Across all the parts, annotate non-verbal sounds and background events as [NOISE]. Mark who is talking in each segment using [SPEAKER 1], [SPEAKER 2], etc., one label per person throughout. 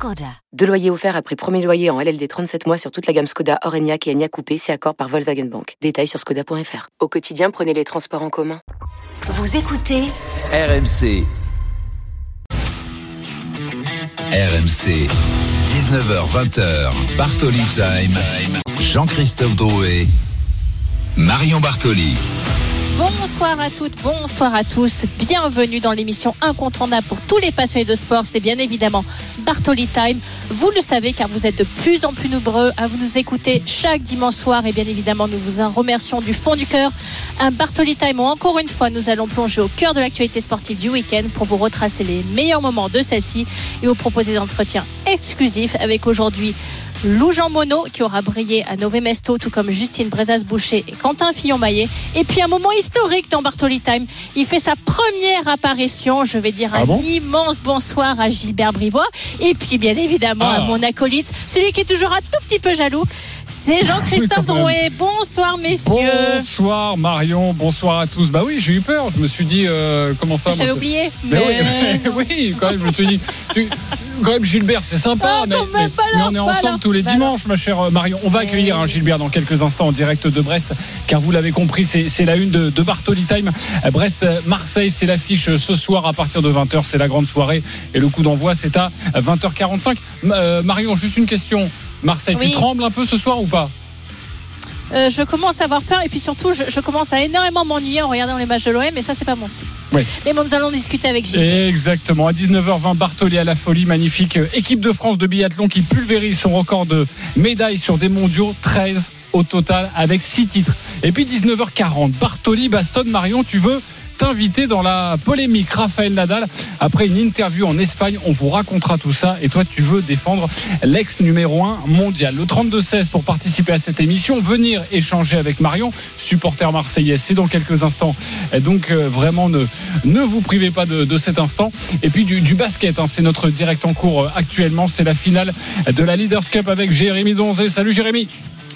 [SPEAKER 1] Skoda. Deux loyers offerts après premier loyer en LLD 37 mois sur toute la gamme Skoda, Orenia et Enya Coupé, c'est accord par Volkswagen Bank. Détails sur skoda.fr. Au quotidien, prenez les transports en commun.
[SPEAKER 2] Vous écoutez
[SPEAKER 3] RMC. RMC. 19h20h. Bartoli Time. Jean-Christophe Drouet. Marion Bartoli.
[SPEAKER 4] Bonsoir à toutes, bonsoir à tous. Bienvenue dans l'émission incontournable pour tous les passionnés de sport. C'est bien évidemment Bartoli Time. Vous le savez car vous êtes de plus en plus nombreux à vous nous écouter chaque dimanche soir. Et bien évidemment, nous vous en remercions du fond du cœur. Un Bartoli Time où encore une fois, nous allons plonger au cœur de l'actualité sportive du week-end pour vous retracer les meilleurs moments de celle-ci et vous proposer des entretiens exclusifs avec aujourd'hui Lou Jean Monod qui aura brillé à Nové Mesto, tout comme Justine Brezas-Boucher et Quentin Fillon-Maillet. Et puis un moment historique dans Bartoli Time. Il fait sa première apparition. Je vais dire
[SPEAKER 5] Ah
[SPEAKER 4] un
[SPEAKER 5] bon?
[SPEAKER 4] immense bonsoir à Gilbert Bribois. Et puis bien évidemment
[SPEAKER 5] Ah.
[SPEAKER 4] à mon acolyte, celui qui est toujours un tout petit peu jaloux. C'est Jean-Christophe. Drouet. Bonsoir messieurs.
[SPEAKER 5] Bonsoir Marion, bonsoir à tous. Bah oui, j'ai eu peur. Je me suis dit euh, comment ça.
[SPEAKER 4] J'avais oublié.
[SPEAKER 5] c'est- Mais
[SPEAKER 4] Mais
[SPEAKER 5] oui, [LAUGHS] oui, quand même. Je me suis dit, tu- quand même Gilbert, c'est sympa,
[SPEAKER 4] Ah,
[SPEAKER 5] mais, on est ensemble
[SPEAKER 4] là.
[SPEAKER 5] tous les
[SPEAKER 4] là.
[SPEAKER 5] dimanches, ma chère Marion. On va accueillir hein, Gilbert dans quelques instants en direct de Brest, car vous l'avez compris, c'est la une de, de Bartoli Time. Brest-Marseille, c'est l'affiche euh, ce soir à partir de 20h. C'est la grande soirée et le coup d'envoi, c'est à 20h45. M- euh, Marion, juste une question. Marseille,
[SPEAKER 4] Oui.
[SPEAKER 5] tu trembles un peu ce soir ou pas
[SPEAKER 4] Euh, je commence à avoir peur et puis surtout je, je commence à énormément m'ennuyer en regardant les matchs de l'OM et ça c'est pas mon style.
[SPEAKER 5] Oui.
[SPEAKER 4] Mais bon, nous allons discuter avec Gilles.
[SPEAKER 5] Exactement. À 19h20, Bartoli à la folie. Magnifique euh, équipe de France de biathlon qui pulvérise son record de médailles sur des mondiaux. 13 au total avec 6 titres. Et puis 19h40, Bartoli, Baston, Marion, tu veux t'inviter dans la polémique Raphaël Nadal. Après une interview en Espagne on vous racontera tout ça. Et toi tu veux défendre l'ex numéro 1 mondial. Le 32-16 pour participer à cette émission venir échanger avec Marion supporter marseillaise. C'est dans quelques instants. Donc euh, vraiment ne, ne vous privez pas de, cet instant. Et puis du, du basket hein, c'est notre direct en cours euh, actuellement. C'est la finale de la Leaders Cup avec Jérémy Donzé. Salut Jérémy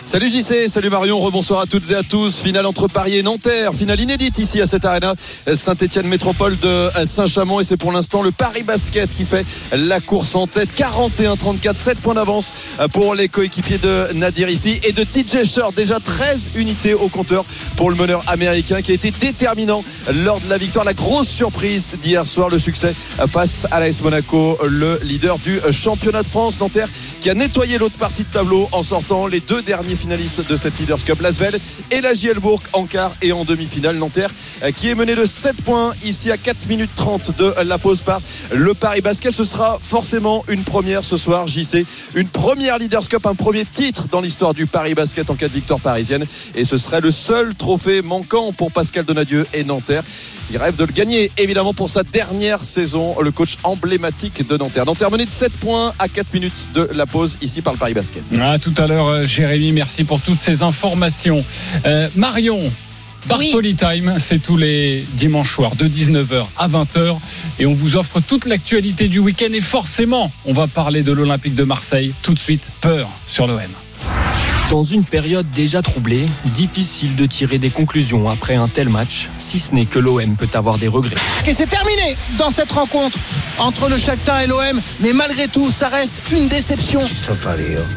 [SPEAKER 6] Salut JC, salut Marion, rebonsoir à toutes et à tous. Finale entre Paris et Nanterre, finale inédite ici à cette arena Saint-Etienne Métropole de Saint-Chamond et c'est pour l'instant le Paris Basket qui fait la course en tête. 41-34, 7 points d'avance pour les coéquipiers de Nadir Ifi et de TJ Short. Déjà 13 unités au compteur pour le meneur américain qui a été déterminant lors de la victoire. La grosse surprise d'hier soir, le succès face à l'AS Monaco, le leader du championnat de France. Nanterre qui a nettoyé l'autre partie de tableau en sortant les deux derniers finalistes de cette Leaders Cup, Lasvel et la Gielbourg en quart et en demi-finale. Nanterre euh, qui est mené de 7 points ici à 4 minutes 30 de la pause par le Paris Basket. Ce sera forcément une première ce soir, JC. Une première Leaders Cup, un premier titre dans l'histoire du Paris Basket en cas de victoire parisienne. Et ce serait le seul trophée manquant pour Pascal Donadieu et Nanterre. Il rêve de le gagner, évidemment, pour sa dernière saison, le coach emblématique de Nanterre. Nanterre mené de 7 points à 4 minutes de la pause ici par le Paris Basket.
[SPEAKER 5] À tout à l'heure, euh, Jérémy. Merci pour toutes ces informations. Euh, Marion. Bartoli Time, c'est tous les dimanches soirs de 19h à 20h et on vous offre toute l'actualité du week-end et forcément on va parler de l'Olympique de Marseille tout de suite, peur sur l'OM.
[SPEAKER 7] Dans une période déjà troublée, difficile de tirer des conclusions après un tel match, si ce n'est que l'OM peut avoir des regrets.
[SPEAKER 8] Et c'est terminé dans cette rencontre entre le Shakhtar et l'OM. Mais malgré tout, ça reste une déception.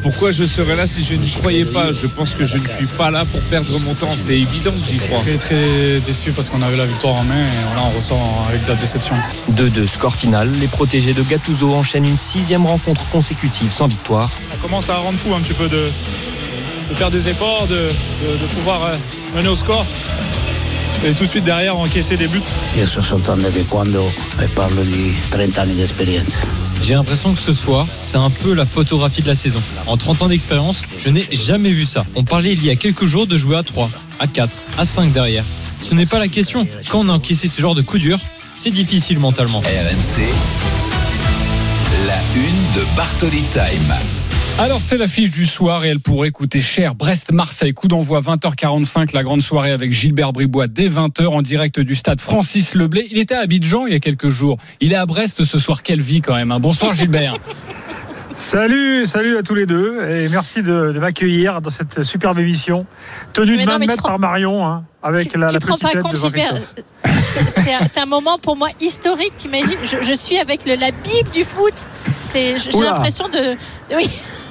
[SPEAKER 9] Pourquoi je serais là si je n'y croyais pas? Je pense que je ne suis pas là pour perdre mon temps. C'est évident que j'y crois.
[SPEAKER 10] Très très déçu parce qu'on avait la victoire en main et là on ressort avec de la déception.
[SPEAKER 7] 2-2 score final, les protégés de Gattuso enchaînent une sixième rencontre consécutive sans victoire.
[SPEAKER 10] On commence à rendre fou un petit peu de, de faire des efforts, de, de- de pouvoir euh, mener au score et tout de suite derrière encaisser des buts.
[SPEAKER 11] Io sto soltanto che quando eh, parlo di 30 anni di esperienza.
[SPEAKER 12] J'ai l'impression que ce soir, c'est un peu la photographie de la saison. En 30 ans d'expérience, je n'ai jamais vu ça. On parlait il y a quelques jours de jouer à 3, à 4, à 5 derrière. Ce n'est pas la question. Quand on a encaissé ce genre de coup dur, c'est difficile mentalement.
[SPEAKER 3] RMC, la une de Bartoli Time.
[SPEAKER 5] Alors c'est l'affiche du soir et elle pourrait coûter cher. Brest-Marseille, coup d'envoi 20h45, la grande soirée avec Gilbert Bribois dès 20h en direct du stade Francis Leblé. Il était à Abidjan il y a quelques jours. Il est à Brest ce soir. Quelle vie quand même. hein. Bonsoir Gilbert. [LAUGHS]
[SPEAKER 10] Salut, salut à tous les deux et merci de, de m'accueillir dans cette superbe émission tenue
[SPEAKER 4] Mais
[SPEAKER 10] de main
[SPEAKER 4] rends-
[SPEAKER 10] par Marion hein, avec
[SPEAKER 4] tu,
[SPEAKER 10] la,
[SPEAKER 4] tu
[SPEAKER 10] la
[SPEAKER 4] te rends
[SPEAKER 10] petite
[SPEAKER 4] pas
[SPEAKER 10] lettre
[SPEAKER 4] compte, Gilbert. C'est- un, c'est un moment pour moi historique, t'imagines? Je, je suis avec le, la Bible du foot. C'est- J'ai
[SPEAKER 5] Oula.
[SPEAKER 4] l'impression de, de- oui,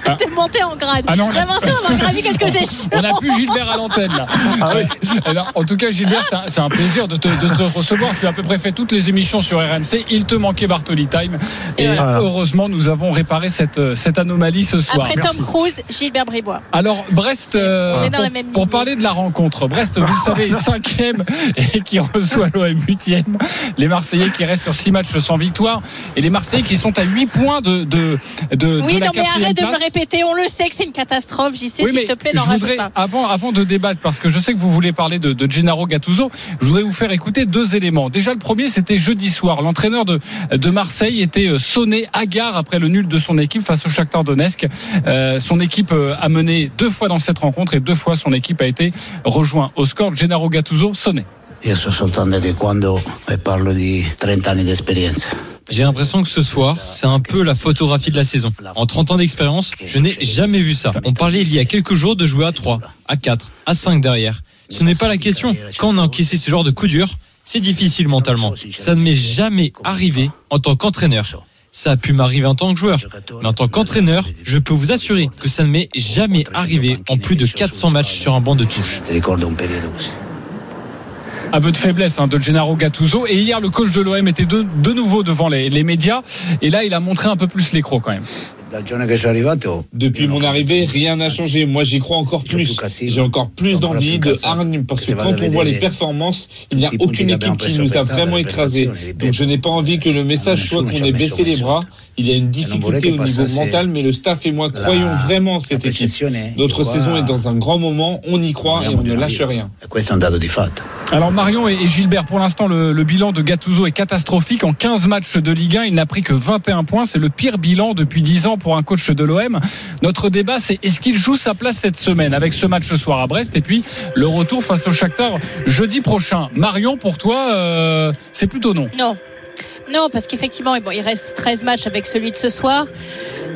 [SPEAKER 5] Ah.
[SPEAKER 4] de monter en grade.
[SPEAKER 5] Ah non,
[SPEAKER 4] J'ai l'impression d'avoir gravi quelques [LAUGHS] échelons.
[SPEAKER 5] On n'a plus Gilbert à l'antenne là. Ouais. Alors, en tout cas, Gilbert, c'est un, plaisir de te, de te recevoir. Tu as à peu près fait toutes les émissions sur RMC. Il te manquait Bartoli Time. Et,
[SPEAKER 4] Et voilà.
[SPEAKER 5] heureusement, nous avons réparé cette, cette anomalie ce soir.
[SPEAKER 4] Après
[SPEAKER 5] Merci.
[SPEAKER 4] Tom Cruise, Gilbert Bribois.
[SPEAKER 5] Alors Brest, euh, pour, parler de la rencontre, Brest, vous le savez, est cinquième [LAUGHS] et qui reçoit l'OM huitième. Les Marseillais qui restent sur six matchs sans victoire et les Marseillais qui sont à 8 points de de de,
[SPEAKER 4] Oui,
[SPEAKER 5] de la
[SPEAKER 4] non, mais arrête de me
[SPEAKER 5] place.
[SPEAKER 4] Répéter. On le sait que c'est une catastrophe. J'y sais,
[SPEAKER 5] Oui,
[SPEAKER 4] s'il te plaît, n'en rajoute
[SPEAKER 5] voudrais,
[SPEAKER 4] pas.
[SPEAKER 5] avant, avant de débattre, parce que je sais que vous voulez parler de, de Gennaro Gattuso, je voudrais vous faire écouter deux éléments. Déjà, le premier, c'était jeudi soir. L'entraîneur de, de Marseille était euh, sonné hagard après le nul de son équipe face au Shakhtar Donetsk. Euh, son équipe euh, a mené deux fois dans cette rencontre et deux fois son équipe a été rejoint au score. Gennaro Gattuso sonné.
[SPEAKER 11] Io so soltanto che quando eh, parlo di 30 anni di esperienza,
[SPEAKER 12] J'ai l'impression que ce soir, c'est un peu la photographie de la saison. En 30 ans d'expérience, je n'ai jamais vu ça. On parlait il y a quelques jours de jouer à 3, à 4, à 5 derrière. Ce n'est pas la question. Quand on a encaissé ce genre de coup dur, c'est difficile mentalement. Ça ne m'est jamais arrivé en tant qu'entraîneur. Ça a pu m'arriver en tant que joueur. Mais en tant qu'entraîneur, je peux vous assurer que ça ne m'est jamais arrivé en plus de 400 matchs sur un banc de touche.
[SPEAKER 11] Un.
[SPEAKER 5] Aveu de faiblesse hein, de Gennaro Gattuso. Et hier, le coach de l'OM était de, nouveau devant les, les médias. Et là, il a montré un peu plus l'écro quand même.
[SPEAKER 11] Arrivato,
[SPEAKER 9] Depuis mon arrivée, rien n'a changé. Moi, j'y crois encore plus. J'ai encore plus d'envie, de hargne, parce que quand on voit les performances, il n'y a aucune équipe qui nous a vraiment écrasés. Donc, je n'ai pas envie que le message soit qu'on ait baissé les bras. Il y a une difficulté au niveau mental, mais le staff et moi croyons vraiment en cette équipe. Notre saison est dans un grand moment, on y croit et on ne lâche rien.
[SPEAKER 11] e.
[SPEAKER 5] Alors Marion et et Gilbert, pour l'instant, le, le bilan de Gattuso est catastrophique. En 15 matchs de Ligue 1, il n'a pris que 21 points. C'est le pire bilan depuis 10 ans pour un coach de l'OM. Notre débat, c'est est-ce qu'il joue sa place cette semaine avec ce match ce soir à Brest et puis le retour face au Shakhtar jeudi prochain. Marion, pour toi, euh, c'est plutôt non.
[SPEAKER 4] Non. Non, parce qu'effectivement, bon, il reste 13 matchs avec celui de ce soir.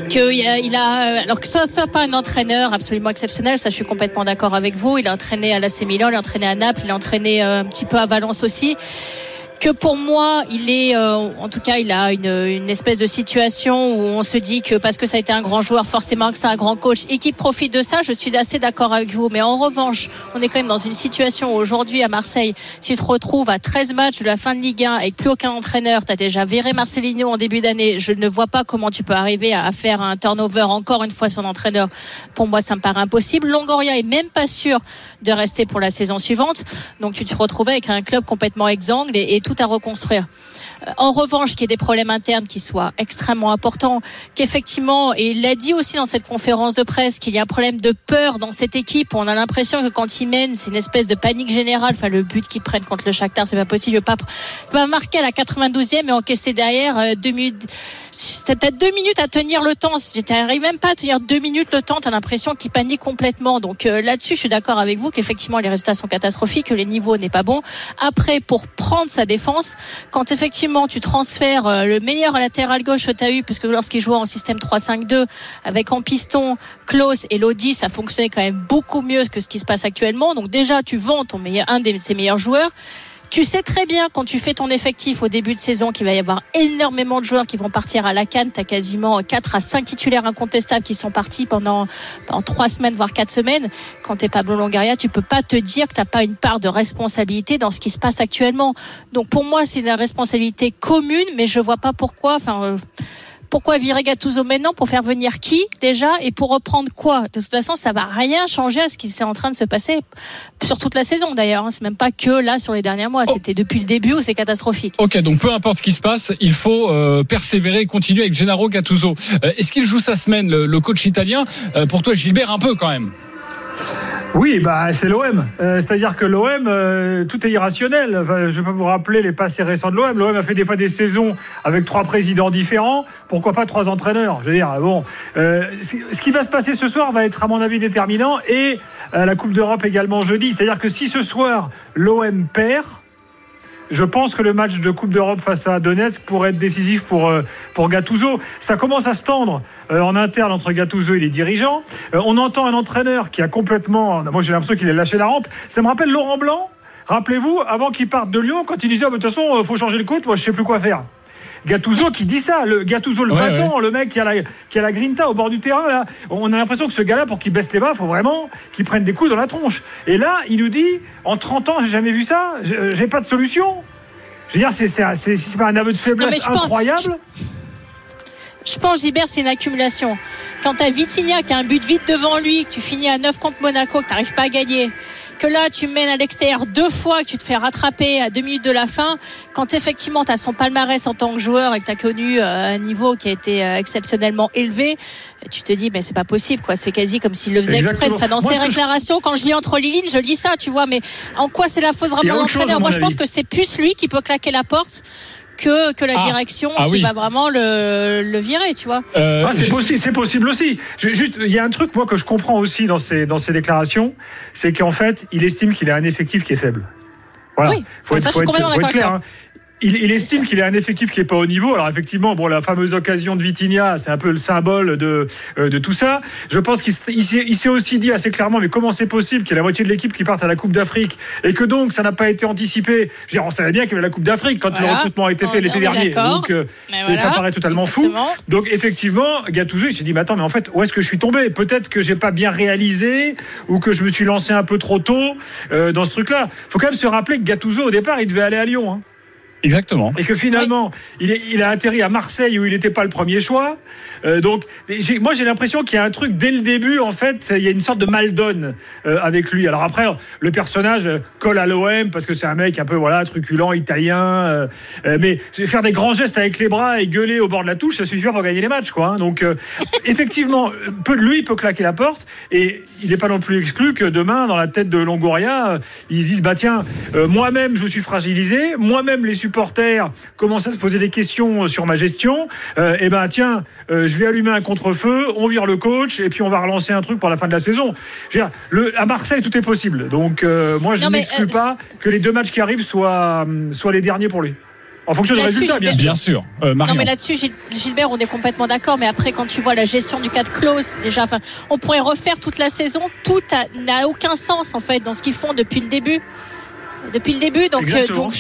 [SPEAKER 4] Que a, il a- alors que ça, ça pas un entraîneur absolument exceptionnel, ça je suis complètement d'accord avec vous. Il a entraîné à l'AC Milan, il a entraîné à Naples, il a entraîné euh, un petit peu à Valence aussi. Que pour moi, il est, euh, en tout cas, il a une, une espèce de situation où on se dit que parce que ça a été un grand joueur, forcément que c'est un grand coach et qui profite de ça. Je suis assez d'accord avec vous. Mais en revanche, on est quand même dans une situation aujourd'hui à Marseille, si tu te retrouves à 13 matchs de la fin de Ligue 1 avec plus aucun entraîneur, tu as déjà viré Marcelino en début d'année. Je ne vois pas comment tu peux arriver à, faire un turnover encore une fois sur l'entraîneur. Pour moi, ça me paraît impossible. Longoria est même pas sûr de rester pour la saison suivante. Donc tu te retrouves avec un club complètement exsangue et, et tout à reconstruire. Euh, En revanche, qu'il y ait des problèmes internes qui soient extrêmement importants, qu'effectivement, et il l'a dit aussi dans cette conférence de presse, qu'il y a un problème de peur dans cette équipe. On a l'impression que quand ils mènent, c'est une espèce de panique générale. Enfin, le but qu'ils prennent contre le Shakhtar, c'est pas possible. Pas, pas marquer à la 92e et encaisser derrière euh, deux minutes. T'as deux minutes à tenir le temps. T'arrives même pas à tenir deux minutes le temps, t'as l'impression qu'ils paniquent complètement. Donc euh, là-dessus, je suis d'accord avec vous qu'effectivement les résultats sont catastrophiques, que les niveaux n'est pas bon. Après, pour prendre sa défense, quand effectivement tu transfères euh, le meilleur latéral gauche que tu as eu, puisque lorsqu'il jouait en système 3-5-2 avec en piston Klaus et Lodi, ça fonctionnait quand même beaucoup mieux que ce qui se passe actuellement. Donc déjà, tu vends ton meilleur, un de ses meilleurs joueurs. Tu sais très bien quand tu fais ton effectif au début de saison qu'il va y avoir énormément de joueurs qui vont partir à la canne. Tu as quasiment 4 à 5 titulaires incontestables qui sont partis pendant, pendant 3 semaines, voire 4 semaines. Quand tu es Pablo Longoria, tu peux pas te dire que tu pas une part de responsabilité dans ce qui se passe actuellement. Donc pour moi, c'est une responsabilité commune, mais je vois pas pourquoi. Enfin, euh, pourquoi virer Gattuso maintenant Pour faire venir qui déjà Et pour reprendre quoi De toute façon, ça va rien changer à ce qui s'est en train de se passer sur toute la saison d'ailleurs. hein. C'est même pas que là sur les derniers mois. C'était depuis le début où c'est catastrophique.
[SPEAKER 5] Ok, donc peu importe ce qui se passe, il faut euh, persévérer et continuer avec Gennaro Gattuso. Euh, Est-ce qu'il joue sa semaine, le, le coach italien? Euh, Pour toi, Gilbert, un peu quand même.
[SPEAKER 2] Oui, bah c'est l'OM. Euh, c'est-à-dire que l'OM, euh, tout est irrationnel. Je peux vous rappeler les passés récents de l'OM. L'OM a fait des fois des saisons avec trois présidents différents. Pourquoi pas trois entraîneurs? Je veux dire, bon, euh, ce qui va se passer ce soir va être à mon avis déterminant et la Coupe d'Europe également jeudi. C'est-à-dire que si ce soir l'OM perd, je pense que le match de Coupe d'Europe face à Donetsk pourrait être décisif pour, euh, pour Gattuso. Ça commence à se tendre euh, en interne entre Gattuso et les dirigeants. Euh, on entend un entraîneur qui a complètement. Moi, j'ai l'impression qu'il a lâché la rampe. Ça me rappelle Laurent Blanc. Rappelez-vous, avant qu'il parte de Lyon, quand il disait ah, de toute façon, faut changer le coach, moi, je sais plus quoi faire. Gattuso qui dit ça, le Gattuso le bâton, le mec qui a la qui a la grinta au bord du terrain là. On a l'impression que ce gars-là pour qu'il baisse les bras, faut vraiment qu'il prenne des coups dans la tronche. Et là, il nous dit en 30 ans, j'ai jamais vu ça, j'ai pas de solution. Je veux dire, c'est c'est pas un aveu de faiblesse incroyable.
[SPEAKER 4] je, pense Gilbert, c'est une accumulation. Quand tu as Vitinha qui a un but vite devant lui, que tu finis à 9 contre Monaco, que tu n'arrives pas à gagner, que là tu mènes à l'extérieur deux fois, que tu te fais rattraper à deux minutes de la fin, quand effectivement tu as son palmarès en tant que joueur et que tu as connu euh, un niveau qui a été euh, exceptionnellement élevé, tu te dis mais c'est pas possible quoi, c'est quasi comme s'il le faisait exprès. Enfin, dans ses déclarations, quand je lis entre les lignes, je lis ça, tu vois, mais en quoi c'est la faute vraiment de l'entraîneur? Moi je pense que c'est plus lui qui peut claquer la porte que, que la ah. direction ah qui va vraiment le, le, virer, tu vois.
[SPEAKER 2] Euh, ah, c'est possible, c'est possible aussi. Juste, il y a un truc moi que je comprends aussi dans ces dans ces déclarations, c'est qu'en fait, il estime qu'il a un effectif qui est faible.
[SPEAKER 4] Voilà. Oui, faut, ça, faut, je suis être, clair. Hein
[SPEAKER 2] il, estime qu'il a un effectif qui est pas au niveau. Alors effectivement, bon, la fameuse occasion de Vitinha, c'est un peu le symbole de, euh, de tout ça. Je pense qu'il s'est aussi dit assez clairement, mais comment c'est possible qu'il y ait la moitié de l'équipe qui parte à la Coupe d'Afrique et que donc ça n'a pas été anticipé? Je veux dire, on savait bien qu'il y avait la Coupe d'Afrique quand le recrutement a été fait l'été dernier. Donc euh, ça paraît totalement fou. Donc effectivement, Gattuso, il s'est dit, mais attends, mais en fait, où est-ce que je suis tombé? Peut-être que j'ai pas bien réalisé ou que je me suis lancé un peu trop tôt euh, dans ce truc-là. Faut quand même se rappeler que Gattuso, au départ, il devait aller à Lyon. Hein.
[SPEAKER 5] Exactement.
[SPEAKER 2] Et que finalement, il, est, il, a atterri à Marseille où il n'était pas le premier choix. Euh, donc, moi, j'ai l'impression qu'il y a un truc dès le début, en fait, il y a une sorte de mal donne euh, avec lui. Alors après, le personnage colle à l'OM parce que c'est un mec un peu, voilà, truculent, italien. Euh, mais faire des grands gestes avec les bras et gueuler au bord de la touche, ça suffit pour gagner les matchs, quoi. Hein. Donc, effectivement, peu de lui peut claquer la porte et il n'est pas non plus exclu que demain, dans la tête de Longoria, ils disent, bah tiens, moi-même, je suis fragilisé, moi-même, les supporters commencent à se poser des questions sur ma gestion. et ben tiens, vais allumer un contre-feu, on vire le coach et puis on va relancer un truc pour la fin de la saison. le, à Marseille, tout est possible. Donc euh, moi, je n'exclus euh, pas que les deux matchs qui arrivent soient, euh, soient les derniers pour lui. En fonction du résultat, bien sûr.
[SPEAKER 5] non,
[SPEAKER 4] mais là-dessus, Gilbert, on est complètement d'accord. Mais après, quand tu vois la gestion du cas de Klaus, déjà, on pourrait refaire toute la saison. Tout n'a aucun sens, en fait, dans ce qu'ils font depuis le début. Depuis le début. Donc, donc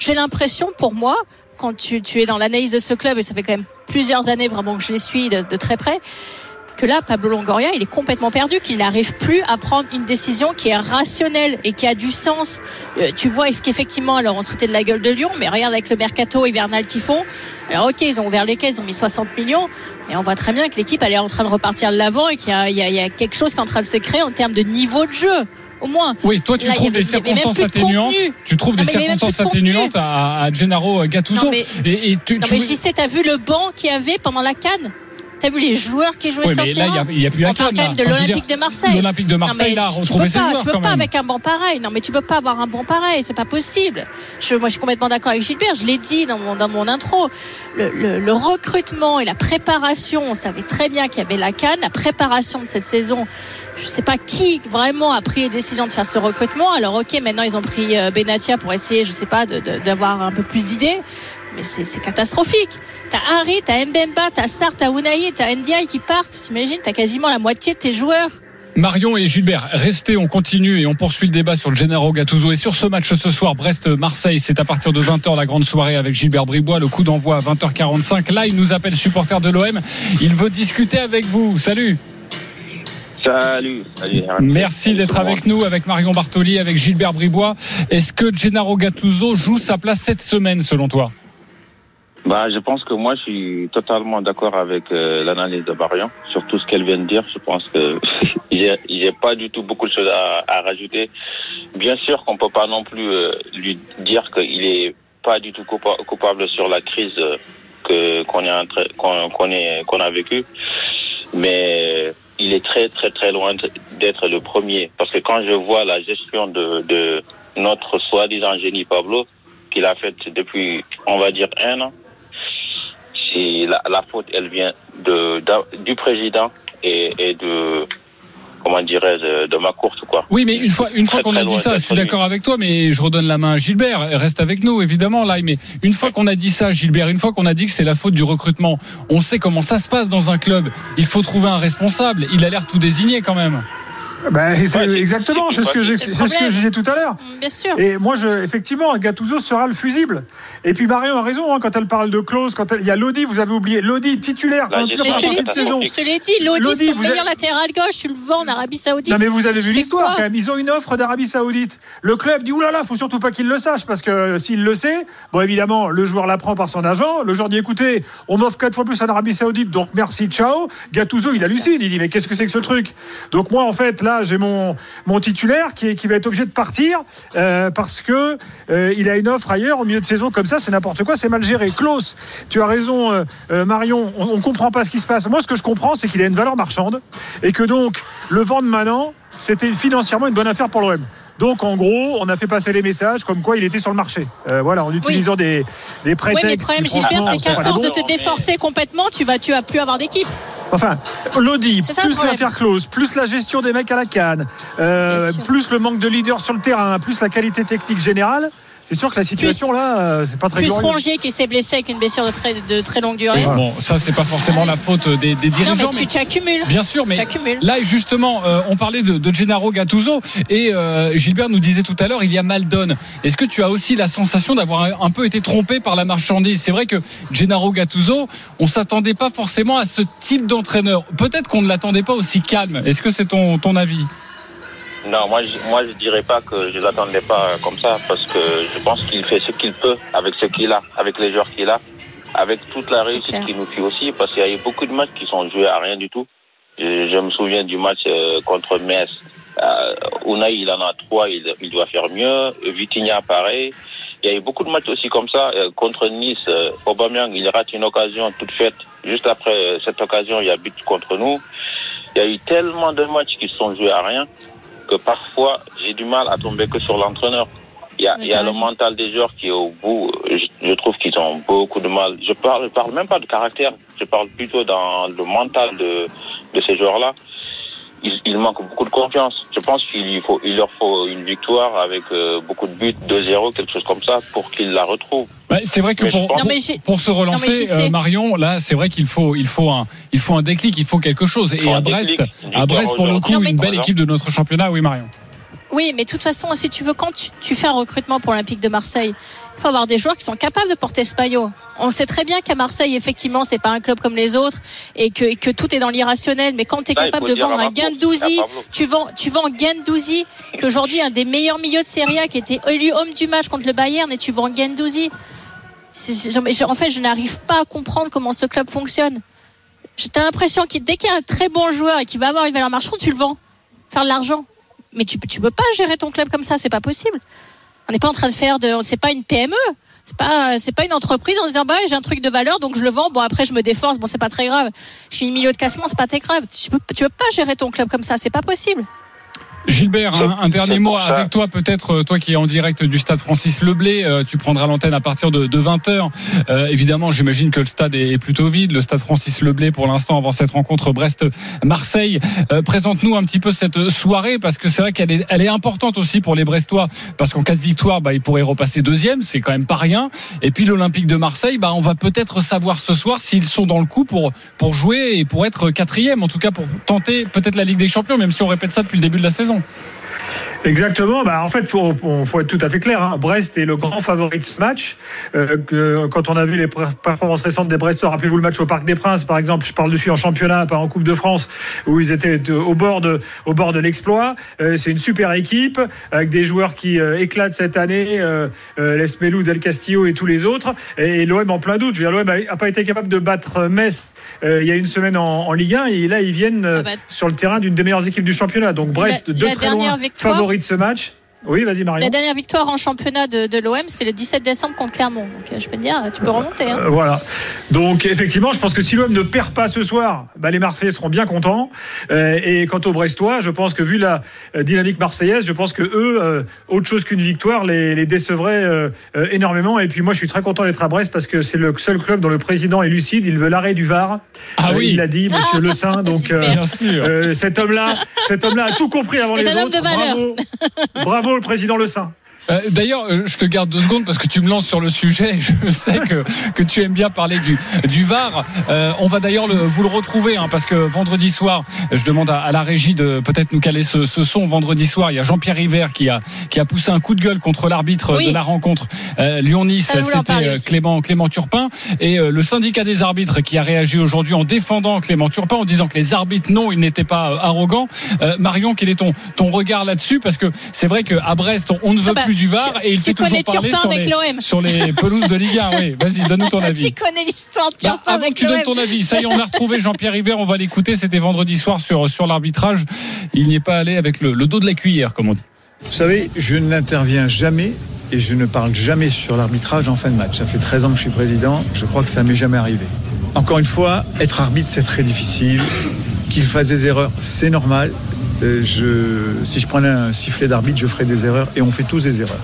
[SPEAKER 4] j'ai l'impression, pour moi, quand tu, es dans l'analyse de ce club, et ça fait quand même plusieurs années vraiment que je les suis de, très près, que là, Pablo Longoria, il est complètement perdu, qu'il n'arrive plus à prendre une décision qui est rationnelle et qui a du sens. Euh, tu vois qu'effectivement, alors on se foutait de la gueule de Lyon, mais regarde avec le mercato hivernal qu'ils font. Alors ok, ils ont ouvert les caisses, ils ont mis 60 millions, mais on voit très bien que l'équipe elle est en train de repartir de l'avant et qu'il y, y, a quelque chose qui est en train de se créer en termes de niveau de jeu au moins.
[SPEAKER 5] Oui, toi tu trouves des circonstances atténuantes. Tu trouves des circonstances atténuantes à, Gennaro Gattuso.
[SPEAKER 4] Non, mais, et, tu, non, mais j'y sais, t'as vu le banc qu'il y avait pendant la canne? T'as vu les joueurs qui jouaient sur le terrain
[SPEAKER 5] il n'y a, plus la canne.
[SPEAKER 4] quand même de l'Olympique de Marseille.
[SPEAKER 5] L'Olympique de Marseille, là, retrouvé ses joueurs.
[SPEAKER 4] Tu peux pas avec un banc pareil. Non, mais tu peux pas avoir un banc pareil. C'est pas possible. Je, moi, je suis complètement d'accord avec Gilbert. Je l'ai dit dans mon, dans mon intro. Le, le, le, recrutement et la préparation, on savait très bien qu'il y avait la canne. La préparation de cette saison, je sais pas qui vraiment a pris les décisions de faire ce recrutement. Alors, ok, maintenant, ils ont pris euh, Benatia pour essayer, je sais pas, d'avoir un peu plus d'idées mais c'est catastrophique. T'as Harry, t'as Mbemba, t'as Sarr, t'as Unai, t'as Ndiaye qui partent. T'imagines, t'as quasiment la moitié de tes joueurs.
[SPEAKER 5] Marion et Gilbert, restez, on continue et on poursuit le débat sur le Gennaro Gattuso. Et sur ce match ce soir, Brest-Marseille, c'est à partir de 20h la grande soirée avec Gilbert Bribois. Le coup d'envoi à 20h45. Là, il nous appelle supporter de l'OM. Il veut discuter avec vous. Salut.
[SPEAKER 13] Salut,
[SPEAKER 5] Merci d'être avec nous, avec Marion Bartoli, avec Gilbert Bribois. Est-ce que Gennaro Gattuso joue sa place cette semaine, selon toi?
[SPEAKER 13] Bah, je pense que moi, je suis totalement d'accord avec euh, l'analyse de Marion sur tout ce qu'elle vient de dire. Je pense que [LAUGHS] a, pas du tout beaucoup de choses à, rajouter. Bien sûr qu'on peut pas non plus euh, lui dire qu'il est pas du tout coupable sur la crise euh, que qu'on est qu'on est qu'on a vécu, mais il est très très très loin d'être le premier. Parce que quand je vois la gestion de, de notre soi-disant génie Pablo, qu'il a faite depuis, on va dire, un an, si la, la faute, elle vient de, de- du président et, et de, comment dirais-je, de ma course, quoi.
[SPEAKER 5] Oui, mais une fois, une fois qu'on a dit ça, je suis d'accord avec toi, mais je redonne la main à Gilbert. Reste avec nous, évidemment, là. Mais une fois qu'on a dit ça, Gilbert, une fois qu'on a dit que c'est la faute du recrutement, on sait comment ça se passe dans un club. Il faut trouver un responsable. Il a l'air tout désigné quand même.
[SPEAKER 2] Ben, c'est exactement, c'est ce que j'ai- c'est ce que je disais tout à l'heure.
[SPEAKER 4] Bien sûr.
[SPEAKER 2] Et moi, je, effectivement, Gattuso sera le fusible. Et puis Marion a raison hein, quand elle parle de clause. Quand elle- il y a Lodi, vous avez oublié Lodi titulaire
[SPEAKER 13] Là,
[SPEAKER 2] quand
[SPEAKER 4] Mais je te l'ai
[SPEAKER 2] de saison.
[SPEAKER 4] dit, je te l'ai dit, Lodi,
[SPEAKER 2] Lodi,
[SPEAKER 4] c'est ton meilleur
[SPEAKER 2] avez-
[SPEAKER 4] latéral gauche, tu le vends en Arabie Saoudite.
[SPEAKER 2] Non mais vous avez
[SPEAKER 4] Tu
[SPEAKER 2] vu l'histoire quand même. Ils ont une offre d'Arabie Saoudite. Le club dit oulala, faut surtout pas qu'il le sache parce que s'il le sait, bon évidemment le joueur l'apprend par son agent. Le joueur dit écoutez, on m'offre quatre fois plus en Arabie Saoudite, donc merci, ciao. Gattuso il hallucine, il dit mais qu'est-ce que c'est que ce truc? Donc moi en fait là j'ai mon mon titulaire qui, qui va être obligé de partir euh, parce que euh, il a une offre ailleurs au milieu de saison comme ça, c'est n'importe quoi, c'est mal géré. Klaus, tu as raison euh, Marion, on, on comprend pas ce qui se passe. Moi ce que je comprends c'est qu'il a une valeur marchande et que donc le vendre maintenant c'était financièrement une bonne affaire pour l'OM. Donc en gros, on a fait passer les messages comme quoi il était sur le marché. Euh, voilà, en utilisant des, des
[SPEAKER 4] Oui,
[SPEAKER 2] prétextes.
[SPEAKER 4] mais le problème, Gilbert, c'est qu'à force de te déforcer complètement, tu vas, tu vas plus avoir d'équipe.
[SPEAKER 2] Enfin, Lodi, plus l'affaire close, plus la gestion des mecs à la canne, euh, plus le manque de leader sur le terrain, plus la qualité technique générale. C'est sûr que la situation là, euh, c'est pas très
[SPEAKER 4] Plus
[SPEAKER 2] glorieux.
[SPEAKER 4] Rongier qui s'est blessé avec une blessure de très, de très longue durée.
[SPEAKER 5] Bon, ça, c'est pas forcément la faute des, des
[SPEAKER 4] Non,
[SPEAKER 5] dirigeants.
[SPEAKER 4] mais tu, tu accumules.
[SPEAKER 5] Bien sûr, mais
[SPEAKER 4] Tu accumules.
[SPEAKER 5] là justement, euh, on parlait de, de Gennaro Gattuso et euh, Gilbert nous disait tout à l'heure, il y a Maldon. Est-ce que tu as aussi la sensation d'avoir un, un peu été trompé par la marchandise? C'est vrai que Gennaro Gattuso, on s'attendait pas forcément à ce type d'entraîneur. Peut-être qu'on ne l'attendait pas aussi calme. Est-ce que c'est ton, ton avis?
[SPEAKER 13] Non, moi je, moi je dirais pas que je l'attendais pas comme ça parce que je pense qu'il fait ce qu'il peut avec ce qu'il a, avec les joueurs qu'il a, avec toute la réussite
[SPEAKER 4] clair.
[SPEAKER 13] qui nous suit aussi parce qu'il y a eu beaucoup de matchs qui sont joués à rien du tout. Je, je me souviens du match euh, contre Metz. Euh, Unai, il en a trois, il, il doit faire mieux. Vitinha, pareil. Il y a eu beaucoup de matchs aussi comme ça. Euh, contre Nice, euh, Aubameyang, il rate une occasion toute faite. Juste après euh, cette occasion, il y a but contre nous. Il y a eu tellement de matchs qui sont joués à rien que parfois j'ai du mal à tomber que sur l'entraîneur. Il y a, y a le mental des joueurs qui est au bout. Je, je trouve qu'ils ont beaucoup de mal. Je parle, je parle même pas de caractère. Je parle plutôt dans le mental de, de ces joueurs-là. Il, manque beaucoup de confiance. Je pense qu'il faut, il leur faut une victoire avec euh, beaucoup de buts, 2-0, quelque chose comme ça, pour qu'ils la retrouvent.
[SPEAKER 5] Ouais, c'est vrai que
[SPEAKER 13] Mais
[SPEAKER 5] pour,
[SPEAKER 13] pense-
[SPEAKER 4] Non, mais j'ai-
[SPEAKER 5] pour se
[SPEAKER 4] Non, mais
[SPEAKER 5] relancer, euh, Marion, là, c'est vrai qu'il faut, il faut un, il faut un déclic, il faut quelque chose. Et à Brest,
[SPEAKER 13] déclic, une
[SPEAKER 5] à Brest pour le coup, une belle équipe de notre championnat, oui, Marion.
[SPEAKER 4] Oui, mais de toute façon, si tu veux, quand tu, tu fais un recrutement pour l'Olympique de Marseille, il faut avoir des joueurs qui sont capables de porter ce maillot. On sait très bien qu'à Marseille, effectivement, c'est pas un club comme les autres et que, et que tout est dans l'irrationnel. Mais quand tu es capable de vendre un
[SPEAKER 13] Pablo.
[SPEAKER 4] tu vends, tu vends Gendouzi, qui aujourd'hui est un des meilleurs milieux de Serie A, qui était élu homme du match contre le Bayern, et tu vends je- En fait, je n'arrive pas à comprendre comment ce club fonctionne. J'ai l'impression que dès qu'il y a un très bon joueur et qu'il va avoir une valeur marchande, tu le vends. Faire de l'argent. Mais tu, tu peux pas gérer ton club comme ça, c'est pas possible. On n'est pas en train de faire de. C'est pas une PME. C'est pas, c'est pas une entreprise en disant bah j'ai un truc de valeur donc je le vends. Bon après je me déforce. Bon c'est pas très grave. Je suis milieu de classement, c'est pas très grave. Tu peux, tu peux pas gérer ton club comme ça, c'est pas possible.
[SPEAKER 5] Gilbert, un, un dernier mot avec toi, peut-être euh, toi qui es en direct du stade Francis Leblé, euh, tu prendras l'antenne à partir de, 20h. évidemment, j'imagine que le stade est, est plutôt vide, le stade Francis Leblé pour l'instant avant cette rencontre Brest-Marseille. Euh, Présente-nous un petit peu cette soirée parce que c'est vrai qu'elle est, elle est importante aussi pour les Brestois parce qu'en cas de victoire, bah, ils pourraient repasser deuxième, c'est quand même pas rien. Et puis l'Olympique de Marseille, bah, on va peut-être savoir ce soir s'ils sont dans le coup pour, pour jouer et pour être quatrième, en tout cas pour tenter peut-être la Ligue des Champions, même si on répète ça depuis le début de la saison. saison.
[SPEAKER 2] Exactement. Bah, en fait, faut, faut, faut être tout à fait clair. hein. Brest est le grand favori de ce match. Euh, que, quand on a vu les performances récentes des Brestois, rappelez-vous le match au Parc des Princes, par exemple. Je parle dessus en championnat, pas en Coupe de France, où ils étaient au bord de, au bord de l'exploit. Euh, c'est une super équipe avec des joueurs qui euh, éclatent cette année, euh, euh, Lesmelou, Del Castillo et tous les autres. Et, l'OM en plein doute. Je veux dire, L'OM a, a pas été capable de battre Metz euh, il y a une semaine en, en Ligue 1 et là ils viennent euh,
[SPEAKER 4] Ah bah.
[SPEAKER 2] sur le terrain d'une des meilleures équipes du championnat. Donc Brest
[SPEAKER 4] La-
[SPEAKER 2] de
[SPEAKER 4] la
[SPEAKER 2] très loin
[SPEAKER 4] victoire-
[SPEAKER 2] favori de ce match. Oui, vas-y Marion.
[SPEAKER 4] La dernière victoire en championnat de, de l'OM, c'est le 17 décembre contre Clermont. Donc, je peux te dire, tu peux remonter. Hein.
[SPEAKER 2] Euh, voilà. Donc, effectivement, je pense que si l'OM ne perd pas ce soir, bah, les Marseillais seront bien contents. Euh, et quant aux Brestois, je pense que vu la euh, dynamique marseillaise, je pense que eux, euh, autre chose qu'une victoire, les, les décevrait euh, euh, énormément. Et puis moi, je suis très content d'être à Brest parce que c'est le seul club dont le président est lucide. Il veut l'arrêt du VAR.
[SPEAKER 5] Ah
[SPEAKER 2] Euh,
[SPEAKER 5] oui.
[SPEAKER 2] Il l'a dit, [LAUGHS] Monsieur Le Saint. Donc, euh,
[SPEAKER 5] Bien sûr.
[SPEAKER 2] euh, cet homme-là, cet homme-là a tout compris avant
[SPEAKER 4] C'est
[SPEAKER 2] les
[SPEAKER 4] un homme
[SPEAKER 2] autres.
[SPEAKER 4] de valeur.
[SPEAKER 2] Bravo, bravo le président Le Saint.
[SPEAKER 5] Euh, D'ailleurs, euh, je te garde deux secondes parce que tu me lances sur le sujet. [LAUGHS] Je sais que, que tu aimes bien parler du, du VAR. Euh, on va d'ailleurs le- vous le retrouver hein, parce que vendredi soir, je demande à, à la régie de peut-être nous caler ce, ce son. Vendredi soir, il y a Jean-Pierre River qui a, qui a poussé un coup de gueule contre l'arbitre
[SPEAKER 4] Oui.
[SPEAKER 5] de la rencontre euh, Lyon-Nice. C'était. Clément, Clément Turpin. Et euh, le syndicat des arbitres qui a réagi aujourd'hui en défendant Clément Turpin, en disant que les arbitres, non, ils n'étaient pas arrogants. Euh, Marion, quel est ton, ton regard là-dessus? Parce que c'est vrai qu'à Brest, on, on ne veut
[SPEAKER 4] Ah bah,
[SPEAKER 5] plus du VAR
[SPEAKER 4] tu-
[SPEAKER 5] et il fait toujours
[SPEAKER 4] Turpin
[SPEAKER 5] sur
[SPEAKER 4] avec
[SPEAKER 5] les,
[SPEAKER 4] l'OM.
[SPEAKER 5] sur les pelouses de Ligue 1. Oui, [LAUGHS] vas-y, donne-nous ton avis.
[SPEAKER 4] Tu connais l'histoire de
[SPEAKER 5] Bah,
[SPEAKER 4] Turpin
[SPEAKER 5] avant que
[SPEAKER 4] avec
[SPEAKER 5] tu donnes ton avis, ça y est, on a retrouvé Jean-Pierre River, on va l'écouter. C'était vendredi soir sur, sur l'arbitrage. Il n'y est pas allé avec le, le dos de la cuillère, comme on dit.
[SPEAKER 14] Vous savez, je n'interviens jamais et je ne parle jamais sur l'arbitrage en fin de match. Ça fait 13 ans que je suis président, je crois que ça m'est jamais arrivé. Encore une fois, être arbitre, c'est très difficile. Qu'il fasse des erreurs, c'est normal. Euh, si je prenais un sifflet d'arbitre, je ferais des erreurs et on fait tous des erreurs.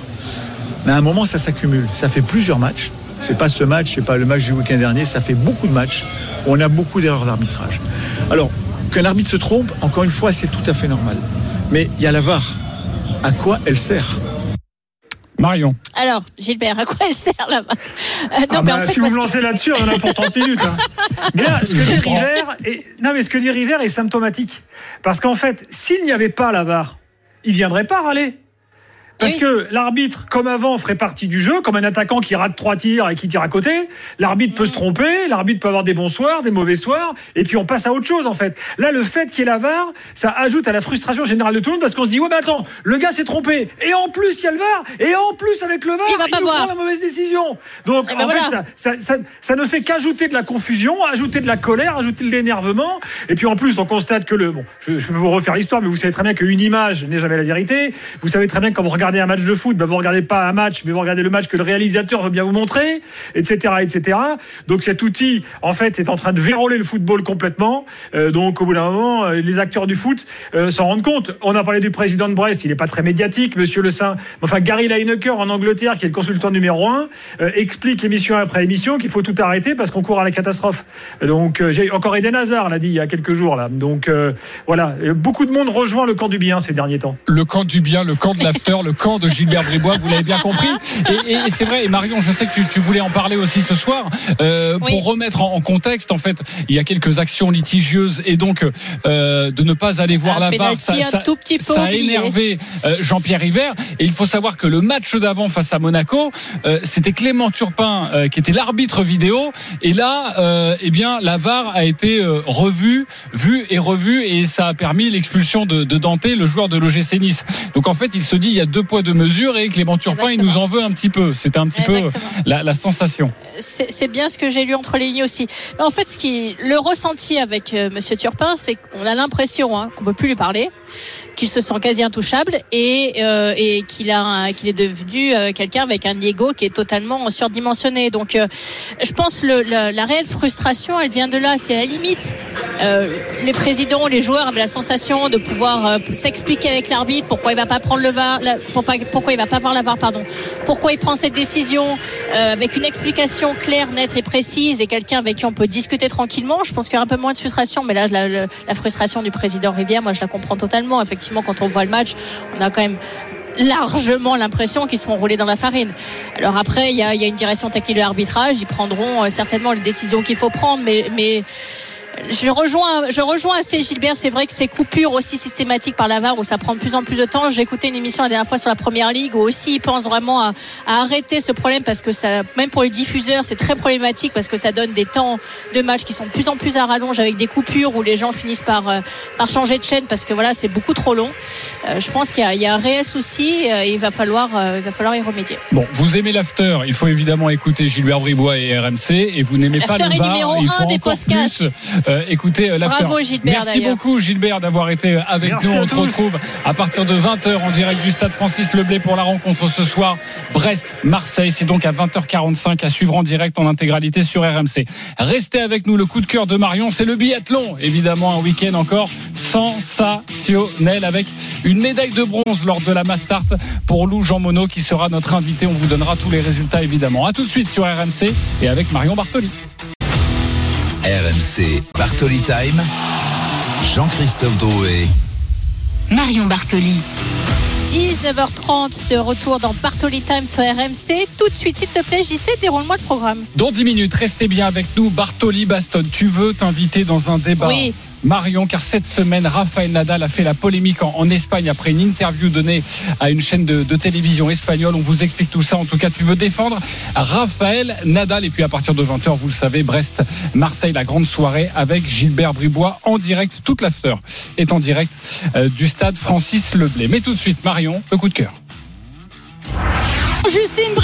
[SPEAKER 14] Mais à un moment, ça s'accumule. Ça fait plusieurs matchs. C'est pas ce match, c'est pas le match du week-end dernier. Ça fait beaucoup de matchs où on a beaucoup d'erreurs d'arbitrage. Alors, qu'un arbitre se trompe, encore une fois, c'est tout à fait normal. Mais il y a la VAR. À quoi elle sert?
[SPEAKER 5] Marion.
[SPEAKER 4] Alors, Gilbert, à quoi elle sert là-bas Euh, Non,
[SPEAKER 2] Ah
[SPEAKER 4] mais
[SPEAKER 2] bah,
[SPEAKER 4] en fait,
[SPEAKER 2] si vous me
[SPEAKER 4] ce
[SPEAKER 2] lancez là-dessus, on en a pour 30 [LAUGHS] minutes. hein. Mais là, ce que dit River est... non, mais ce que dit River est symptomatique. Parce qu'en fait, s'il n'y avait pas la VAR, il viendrait pas râler. Parce que l'arbitre, comme avant, ferait partie du jeu, comme un attaquant qui rate trois tirs et qui tire à côté. L'arbitre peut se tromper, l'arbitre peut avoir des bons soirs, des mauvais soirs, et puis on passe à autre chose en fait. Là, le fait qu'il y ait la VAR, ça ajoute à la frustration générale de tout le monde parce qu'on se dit ouais, mais attends, le gars s'est trompé, et en plus il y a le VAR, et en plus avec le VAR,
[SPEAKER 4] Il va pas
[SPEAKER 2] nous
[SPEAKER 4] voir.
[SPEAKER 2] prend la mauvaise décision. Donc
[SPEAKER 4] Eh ben
[SPEAKER 2] en fait,
[SPEAKER 4] voilà.
[SPEAKER 2] ça, ça, ça, ça ne fait qu'ajouter de la confusion, ajouter de la colère, ajouter de l'énervement. Et puis en plus, on constate que le. Bon, je, je peux vous refaire l'histoire, mais vous savez très bien qu'une image n'est jamais la vérité. Vous savez très bien que quand vous regardez un match de foot, ben, vous regardez pas un match, mais vous regardez le match que le réalisateur veut bien vous montrer, etc., etc. Donc cet outil, en fait, est en train de verrouiller le football complètement. Euh, donc au bout d'un moment, euh, les acteurs du foot euh, s'en rendent compte. On a parlé du président de Brest, il n'est pas très médiatique, Monsieur Le Saint. Enfin, Gary Lineker en Angleterre, qui est le consultant numéro un, explique émission après émission qu'il faut tout arrêter parce qu'on court à la catastrophe. Donc j'ai encore Eden Hazard l'a dit il y a quelques jours là. Donc voilà, beaucoup de monde rejoint le camp du bien ces derniers temps.
[SPEAKER 5] Le camp du bien, le camp de l'after, le camp de Gilbert Bribois, vous l'avez bien compris. Et, et- et c'est vrai, et Marion, je sais que tu, tu voulais en parler aussi ce soir. Euh, Pour remettre en, en contexte, en fait, il y a quelques actions litigieuses et donc euh, de ne pas aller voir
[SPEAKER 4] Un
[SPEAKER 5] la VAR,
[SPEAKER 4] penalty un tout petit peu
[SPEAKER 5] ça a énervé euh, Jean-Pierre River. Et il faut savoir que le match d'avant face à Monaco, c'était Clément Turpin qui était l'arbitre vidéo. Et là, eh bien, la VAR a été revue, vue et revue, et ça a permis l'expulsion de, de Dante, le joueur de l'OGC Nice. Donc en fait, il se dit il y a deux poids deux mesures et Clément Turpin, il nous en veut un petit peu. C'était un petit peu la, la sensation.
[SPEAKER 4] c'est c'est bien ce que j'ai lu entre les lignes aussi. Mais en fait, ce qui, le ressenti avec euh, Monsieur Turpin, c'est qu'on a l'impression hein, qu'on peut plus lui parler, qu'il se sent quasi intouchable et, euh, et qu'il est devenu euh, quelqu'un avec un ego qui est totalement surdimensionné. Donc, euh, je pense le, la, réelle frustration, elle vient de là. C'est à la limite, les présidents, les joueurs avaient la sensation de pouvoir s'expliquer avec l'arbitre pourquoi il va pas prendre le VAR, pourquoi, il va pas voir la VAR, pardon, pourquoi il prend cette décision avec une explication claire, nette et précise et quelqu'un avec qui on peut discuter tranquillement. Je pense qu'il y a un peu moins de frustration, mais là, la- la frustration du président Rivière, moi, je la comprends totalement. Effectivement, quand on voit le match, on a quand même largement l'impression qu'ils seront roulés dans la farine. Alors après, il y a, une direction technique de l'arbitrage, ils prendront euh, certainement les décisions qu'il faut prendre, mais je rejoins, je rejoins assez Gilbert. C'est vrai que ces coupures aussi systématiques par la VAR où ça prend de plus en plus de temps. J'ai écouté une émission la dernière fois sur la première ligue où aussi ils pensent vraiment à, à arrêter ce problème parce que ça, même pour les diffuseurs, c'est très problématique parce que ça donne des temps de match qui sont de plus en plus à rallonge avec des coupures où les gens finissent par, euh, par changer de chaîne parce que voilà, c'est beaucoup trop long. Euh, je pense qu'il y, a- il y a un réel souci euh, et il va falloir, il va falloir y remédier.
[SPEAKER 5] Bon, vous aimez l'after, il faut évidemment écouter Gilbert Bribois et RMC, et vous n'aimez pas
[SPEAKER 4] L'after
[SPEAKER 5] le
[SPEAKER 4] est
[SPEAKER 5] VAR,
[SPEAKER 4] numéro
[SPEAKER 5] il
[SPEAKER 4] un
[SPEAKER 5] faut
[SPEAKER 4] des podcasts.
[SPEAKER 5] plus écouter euh, l'after.
[SPEAKER 4] Bravo, Gilbert,
[SPEAKER 5] Merci beaucoup Gilbert d'avoir été avec
[SPEAKER 2] Merci
[SPEAKER 5] nous. On te
[SPEAKER 2] tous.
[SPEAKER 5] retrouve à partir de 20h en direct du stade Francis Leblay pour la rencontre ce soir. Brest-Marseille, c'est donc à 20h45 à suivre en direct en intégralité sur RMC. Restez avec nous, le coup de cœur de Marion, c'est le biathlon. Évidemment, un week-end encore sensationnel avec une médaille de bronze lors de la Mastart pour Lou Jean Monod qui sera notre invité. On vous donnera tous les résultats évidemment. À tout de suite sur RMC et avec Marion Bartoli.
[SPEAKER 3] RMC Bartoli Time. Jean-Christophe Drouet.
[SPEAKER 1] Marion Bartoli.
[SPEAKER 4] 19h30 de retour dans Bartoli Time sur RMC. Tout de suite, s'il te plaît, JC, déroule-moi le programme.
[SPEAKER 5] Dans 10 minutes, restez bien avec nous. Bartoli Baston, tu veux t'inviter dans un débat
[SPEAKER 4] Oui.
[SPEAKER 5] Marion, car cette semaine, Rafael Nadal a fait la polémique en, Espagne après une interview donnée à une chaîne de, télévision espagnole. On vous explique tout ça. En tout cas, tu veux défendre Rafael Nadal. Et puis à partir de 20h, vous le savez, Brest, Marseille, la grande soirée avec Gilbert Bribois en direct. Toute l'after est en direct euh, du stade Francis Leblay. Mais tout de suite, Marion, le coup de cœur.
[SPEAKER 15] Justine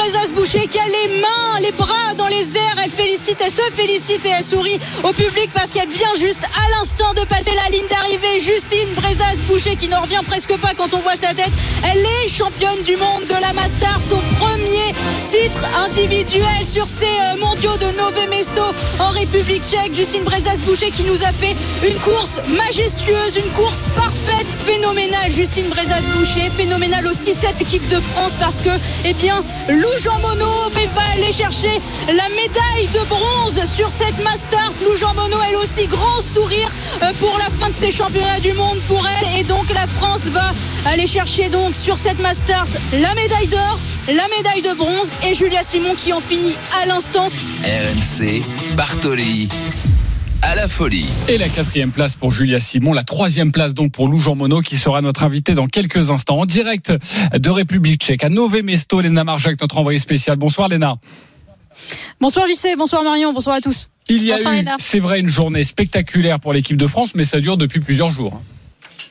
[SPEAKER 15] Brezas-Boucher qui a les mains, les bras dans les airs. Elle félicite, elle se félicite et elle sourit au public parce qu'elle vient juste à l'instant de passer la ligne d'arrivée. Justine Brezas-Boucher qui n'en revient presque pas quand on voit sa tête. Elle est championne du monde de la Master, son premier titre individuel sur ces euh, mondiaux de Nové Mesto en République tchèque. Justine Brezas-Boucher qui nous a fait une course majestueuse, une course parfaite, phénoménale. Justine Brezas-Boucher, phénoménale aussi cette équipe de France parce que, eh bien, Lou Jean Monod va aller chercher la médaille de bronze sur cette Master. Lou Jean Monod, elle aussi, grand sourire euh, pour la fin de ces championnats du monde pour elle. Et donc, la France va aller chercher donc sur cette Master la médaille d'or, la médaille de bronze et Julia Simon qui en finit à l'instant.
[SPEAKER 3] RMC Bartoli. À la folie.
[SPEAKER 5] Et la quatrième place pour Julia Simon, la troisième place donc pour Lou Jean Monod qui sera notre invité dans quelques instants en direct de République tchèque à Nové Mesto. Léna Marjac, notre envoyé spécial. Bonsoir Léna.
[SPEAKER 15] Bonsoir JC, bonsoir Marion, bonsoir à tous.
[SPEAKER 5] Il y a
[SPEAKER 15] Bonsoir,
[SPEAKER 5] eu,
[SPEAKER 15] Léna.
[SPEAKER 5] c'est vrai, une journée spectaculaire pour l'équipe de France, mais ça dure depuis plusieurs jours.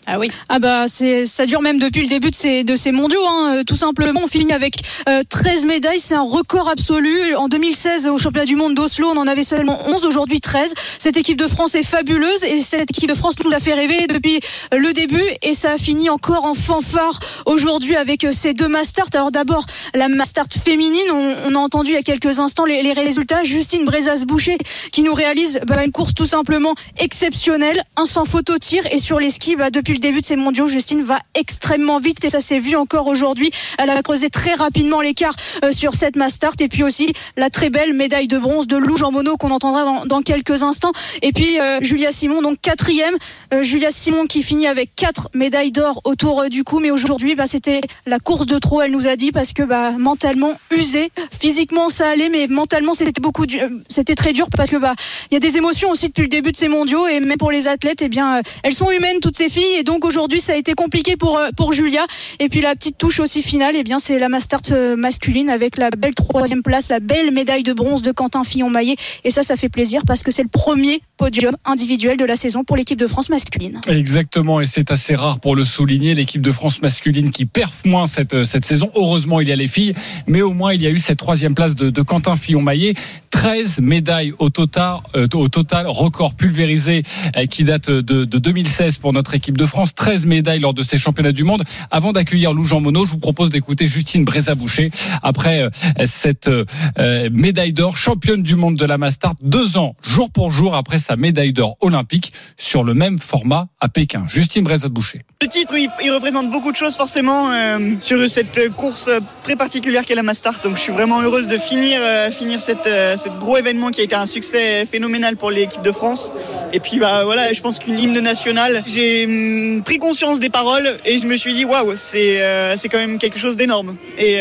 [SPEAKER 4] Ah oui.
[SPEAKER 15] Ah bah ça dure même depuis le début de ces de ces mondiaux hein, euh, tout simplement. On finit avec euh, 13 médailles. C'est un record absolu. En 2016 au championnat du monde d'Oslo on en avait seulement 11 aujourd'hui 13 cette équipe de France est fabuleuse et cette équipe de France nous a fait rêver depuis euh, le début. Et ça a fini encore en fanfare aujourd'hui avec euh, ces deux masters alors d'abord la master féminine. On, a entendu il y a quelques instants les, les résultats. Justine Brezas-Boucher qui nous réalise bah, une course tout simplement exceptionnelle. Un sans photo tir. Et sur les skis bah, depuis le début de ces mondiaux Justine va extrêmement vite et ça s'est vu encore aujourd'hui. Elle a creusé très rapidement l'écart euh, sur cette Mastart et puis aussi la très belle médaille de bronze de Lou Jean Monod qu'on entendra dans, quelques instants. Et puis euh, Julia Simon donc quatrième. Euh, Julia Simon qui finit avec quatre médailles d'or autour du cou. Mais aujourd'hui bah, c'était la course de trop elle nous a dit parce que bah, mentalement usée. Physiquement ça allait mais mentalement c'était beaucoup c'était très dur parce que bah y a des émotions aussi depuis le début de ces mondiaux. Et même pour les athlètes eh bien elles sont humaines toutes ces filles donc aujourd'hui ça a été compliqué pour euh, pour Julia et puis la petite touche aussi finale eh bien c'est la master euh, masculine avec la belle troisième place la belle médaille de bronze de Quentin Fillon-Maillet et ça ça fait plaisir parce que c'est le premier podium individuel de la saison pour l'équipe de France masculine.
[SPEAKER 5] Exactement, et c'est assez rare pour le souligner, l'équipe de France masculine qui perf moins cette, euh, cette saison. Heureusement, il y a les filles, mais au moins il y a eu cette troisième place de, Quentin Fillon-Maillet. 13 médailles au total, au total record pulvérisé qui date de, de 2016 pour notre équipe de France. 13 médailles lors de ces championnats du monde. Avant d'accueillir Lou Jean Monod, je vous propose d'écouter Justine Brézaboucher après euh, cette euh, médaille d'or, championne du monde de la Mastart, deux ans, jour pour jour après sa médaille d'or olympique sur le même format à Pékin. Justine Brézaboucher.
[SPEAKER 16] Le titre, il, représente beaucoup de choses forcément euh, sur cette course très particulière qu'est la Mastart. Donc je suis vraiment heureuse de finir, euh, finir cette, euh, gros événement qui a été un succès phénoménal pour l'équipe de France. Et puis bah voilà, je pense qu'une hymne nationale, j'ai hum, pris conscience des paroles et je me suis dit waouh, c'est euh, c'est quand même quelque chose d'énorme. Et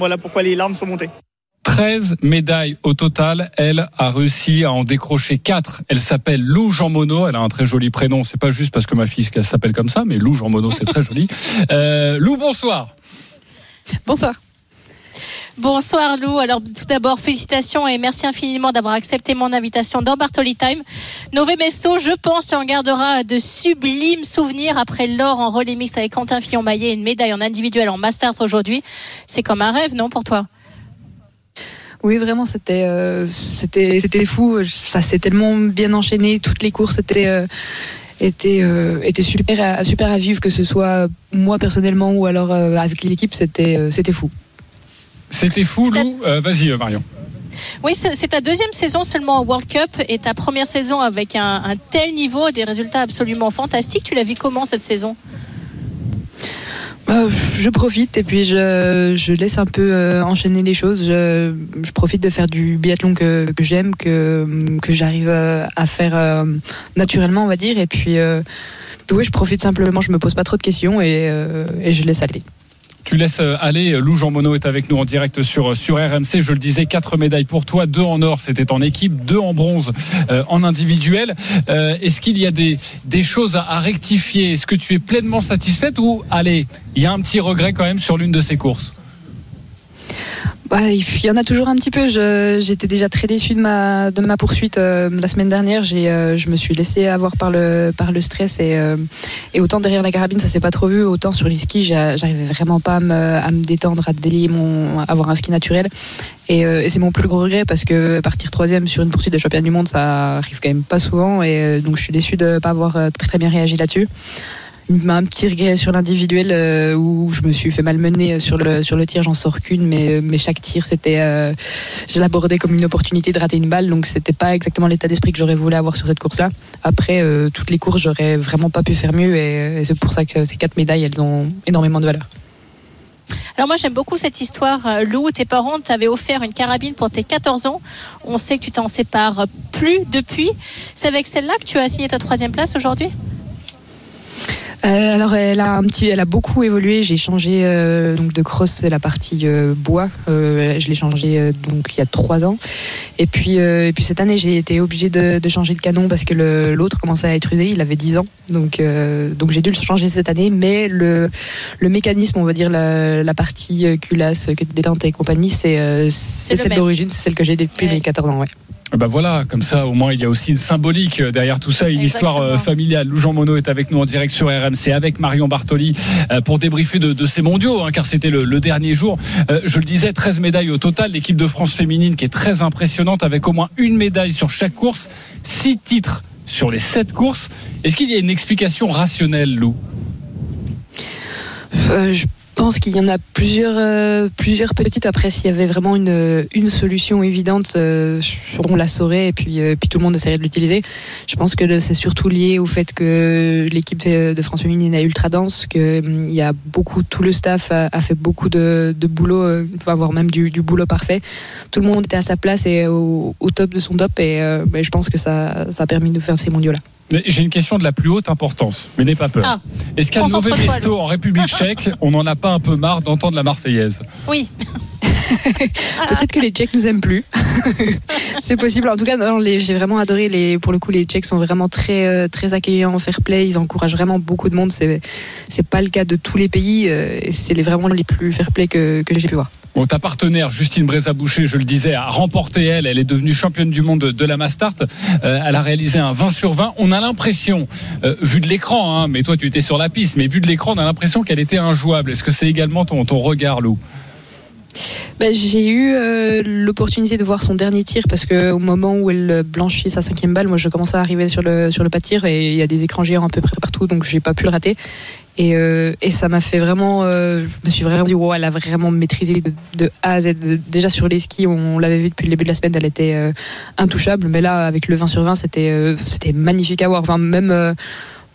[SPEAKER 16] voilà pourquoi les larmes sont montées.
[SPEAKER 5] 13 médailles au total. Elle a réussi à en décrocher 4. Elle s'appelle Lou Jean Monod. Elle a un très joli prénom. C'est pas juste parce que ma fille elle s'appelle comme ça, mais Lou Jean Monod, c'est très joli. [LAUGHS] Euh, Lou, bonsoir.
[SPEAKER 15] Bonsoir.
[SPEAKER 4] Bonsoir Lou. Alors tout d'abord félicitations et merci infiniment d'avoir accepté mon invitation dans Bartoli Time. Nové Mesto, je pense, tu en garderas de sublimes souvenirs après l'or en relais mix avec Quentin Fillon-Maillet et une médaille en individuel en Masters aujourd'hui. C'est comme un rêve, non, pour toi?
[SPEAKER 17] Oui, vraiment, c'était c'était c'était fou. Ça s'est tellement bien enchaîné. Toutes les courses étaient était, était super, à, super à vivre, que ce soit moi personnellement ou alors avec l'équipe, c'était c'était fou.
[SPEAKER 5] C'était fou, Lou. Vas-y, Marion.
[SPEAKER 4] Oui, c'est ta deuxième saison seulement au World Cup et ta première saison avec un, tel niveau, des résultats absolument fantastiques. Tu l'as vu comment cette saison?
[SPEAKER 17] Euh, je profite et puis je, laisse un peu euh, enchaîner les choses. Je, profite de faire du biathlon que, j'aime, que, que j'arrive euh, à faire naturellement, on va dire. Et puis, oui, je profite simplement, je me pose pas trop de questions et, et je laisse aller.
[SPEAKER 5] Tu laisses euh, aller. Lou Jean Monod est avec nous en direct sur, sur RMC. Je le disais, quatre médailles pour toi, deux en or, c'était en équipe, deux en bronze euh, en individuel. Euh, est-ce qu'il y a des, des choses à, rectifier? Est-ce que tu es pleinement satisfaite ou, allez, il y a un petit regret quand même sur l'une de ces courses?
[SPEAKER 17] Bah, il y en a toujours un petit peu. J'étais déjà très déçue de ma, de ma poursuite euh, la semaine dernière. Euh, je me suis laissé avoir par le, par le stress et, euh, et autant derrière la carabine, ça s'est pas trop vu. Autant sur les skis, j'arrivais vraiment pas à me, à me, détendre, à délier mon, avoir un ski naturel. Et, c'est mon plus gros regret parce que partir troisième sur une poursuite de champion du monde, ça arrive quand même pas souvent. Et donc je suis déçue de pas avoir très, très bien réagi là-dessus un petit regret sur l'individuel euh, où je me suis fait malmener sur le, sur le tir, j'en sors qu'une, mais, mais chaque tir, c'était, euh, je l'abordais comme une opportunité de rater une balle, donc c'était pas exactement l'état d'esprit que j'aurais voulu avoir sur cette course-là. Après, euh, toutes les courses, j'aurais vraiment pas pu faire mieux, et, c'est pour ça que ces quatre médailles, elles ont énormément de valeur.
[SPEAKER 4] Alors moi j'aime beaucoup cette histoire. Lou, tes parents t'avaient offert une carabine pour tes 14 ans. On sait que tu t'en sépares plus depuis. C'est avec celle-là que tu as signé ta troisième place aujourd'hui?
[SPEAKER 17] Euh, alors elle a un petit, elle a beaucoup évolué. J'ai changé euh, donc de cross, c'est la partie euh, bois. je l'ai changé donc il y a trois ans. Et puis et puis cette année j'ai été obligée de, changer de canon parce que l'autre commençait à être usé. Il avait 10 ans, donc donc j'ai dû le changer cette année. Mais le le mécanisme, on va dire la, partie culasse, détente et compagnie, c'est c'est celle d'origine, c'est celle que j'ai depuis mes 14 ans. Ouais.
[SPEAKER 5] Ben voilà, comme ça, au moins, il y a aussi une symbolique derrière tout ça, une histoire euh, familiale. Lou Jean Monod est avec nous en direct sur RMC avec Marion Bartoli euh, pour débriefer de, ces mondiaux, hein, car c'était le, dernier jour. Je le disais, 13 médailles au total. L'équipe de France féminine qui est très impressionnante avec au moins une médaille sur chaque course, six titres sur les sept courses. Est-ce qu'il y a une explication rationnelle, Lou?
[SPEAKER 17] Je pense qu'il y en a plusieurs, euh, plusieurs petites. Après, s'il y avait vraiment une, une solution évidente, euh, on la saurait et puis, euh, puis tout le monde essaierait de l'utiliser. Je pense que c'est surtout lié au fait que l'équipe de France féminine est ultra dense, qu'il y a beaucoup, tout le staff a, fait beaucoup de, de boulot, voire même du, du, boulot parfait. Tout le monde était à sa place et au, top de son top et ben, je pense que ça, ça a permis de faire ces mondiaux-là.
[SPEAKER 5] J'ai une question de la plus haute importance, mais n'aie pas peur. Ah, Est-ce qu'à Nové Mesto en République tchèque, [LAUGHS] on n'en a pas un peu marre d'entendre la Marseillaise?
[SPEAKER 4] Oui. [LAUGHS]
[SPEAKER 17] Peut-être que les Tchèques nous aiment plus. [LAUGHS] c'est possible. En tout cas, j'ai vraiment adoré les. Pour le coup, les Tchèques sont vraiment très euh, très accueillants, fair play. Ils encouragent vraiment beaucoup de monde. C'est c'est pas le cas de tous les pays. Euh, c'est vraiment les plus fair play que, que j'ai pu voir.
[SPEAKER 5] Bon, ta partenaire Justine Brézaboucher, je le disais, a remporté elle. Elle est devenue championne du monde de la Mastart. Euh, elle a réalisé un 20 sur 20. On a l'impression, vu de l'écran, hein, mais toi tu étais sur la piste, mais vu de l'écran, on a l'impression qu'elle était injouable. Est-ce que c'est également ton, ton regard, Lou?
[SPEAKER 17] Bah, j'ai eu euh, l'opportunité de voir son dernier tir parce qu'au moment où elle blanchit sa cinquième balle, moi je commençais à arriver sur le, sur le pas de tir et il y a des écrans géants à peu près partout donc j'ai pas pu le rater. Et, euh, et ça m'a fait vraiment. Euh, je me suis vraiment dit, wow, elle a vraiment maîtrisé de, A à Z. Déjà sur les skis, on, l'avait vu depuis le début de la semaine, elle était intouchable. Mais là, avec le 20 sur 20, c'était c'était magnifique à voir. Même,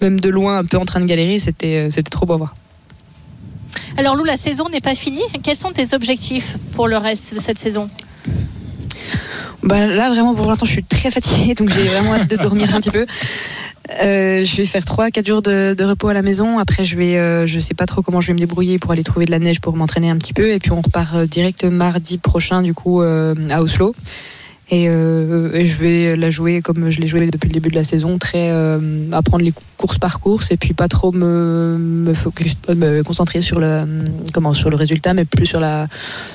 [SPEAKER 17] même de loin, un peu en train de galérer, c'était trop beau à voir.
[SPEAKER 4] Alors Lou, la saison n'est pas finie. Quels sont tes objectifs pour le reste de cette saison?
[SPEAKER 17] Bah là vraiment pour l'instant je suis très fatiguée donc j'ai vraiment hâte de dormir un petit peu. Euh, je vais faire 3-4 jours de, repos à la maison. Après, je vais, euh, je sais pas trop comment je vais me débrouiller pour aller trouver de la neige pour m'entraîner un petit peu. Et puis, on repart euh, direct mardi prochain, du coup, à Oslo. Et, je vais la jouer comme je l'ai joué depuis le début de la saison, très à prendre les course par course et puis pas trop me, me focus, me concentrer sur le comment sur le résultat, mais plus sur la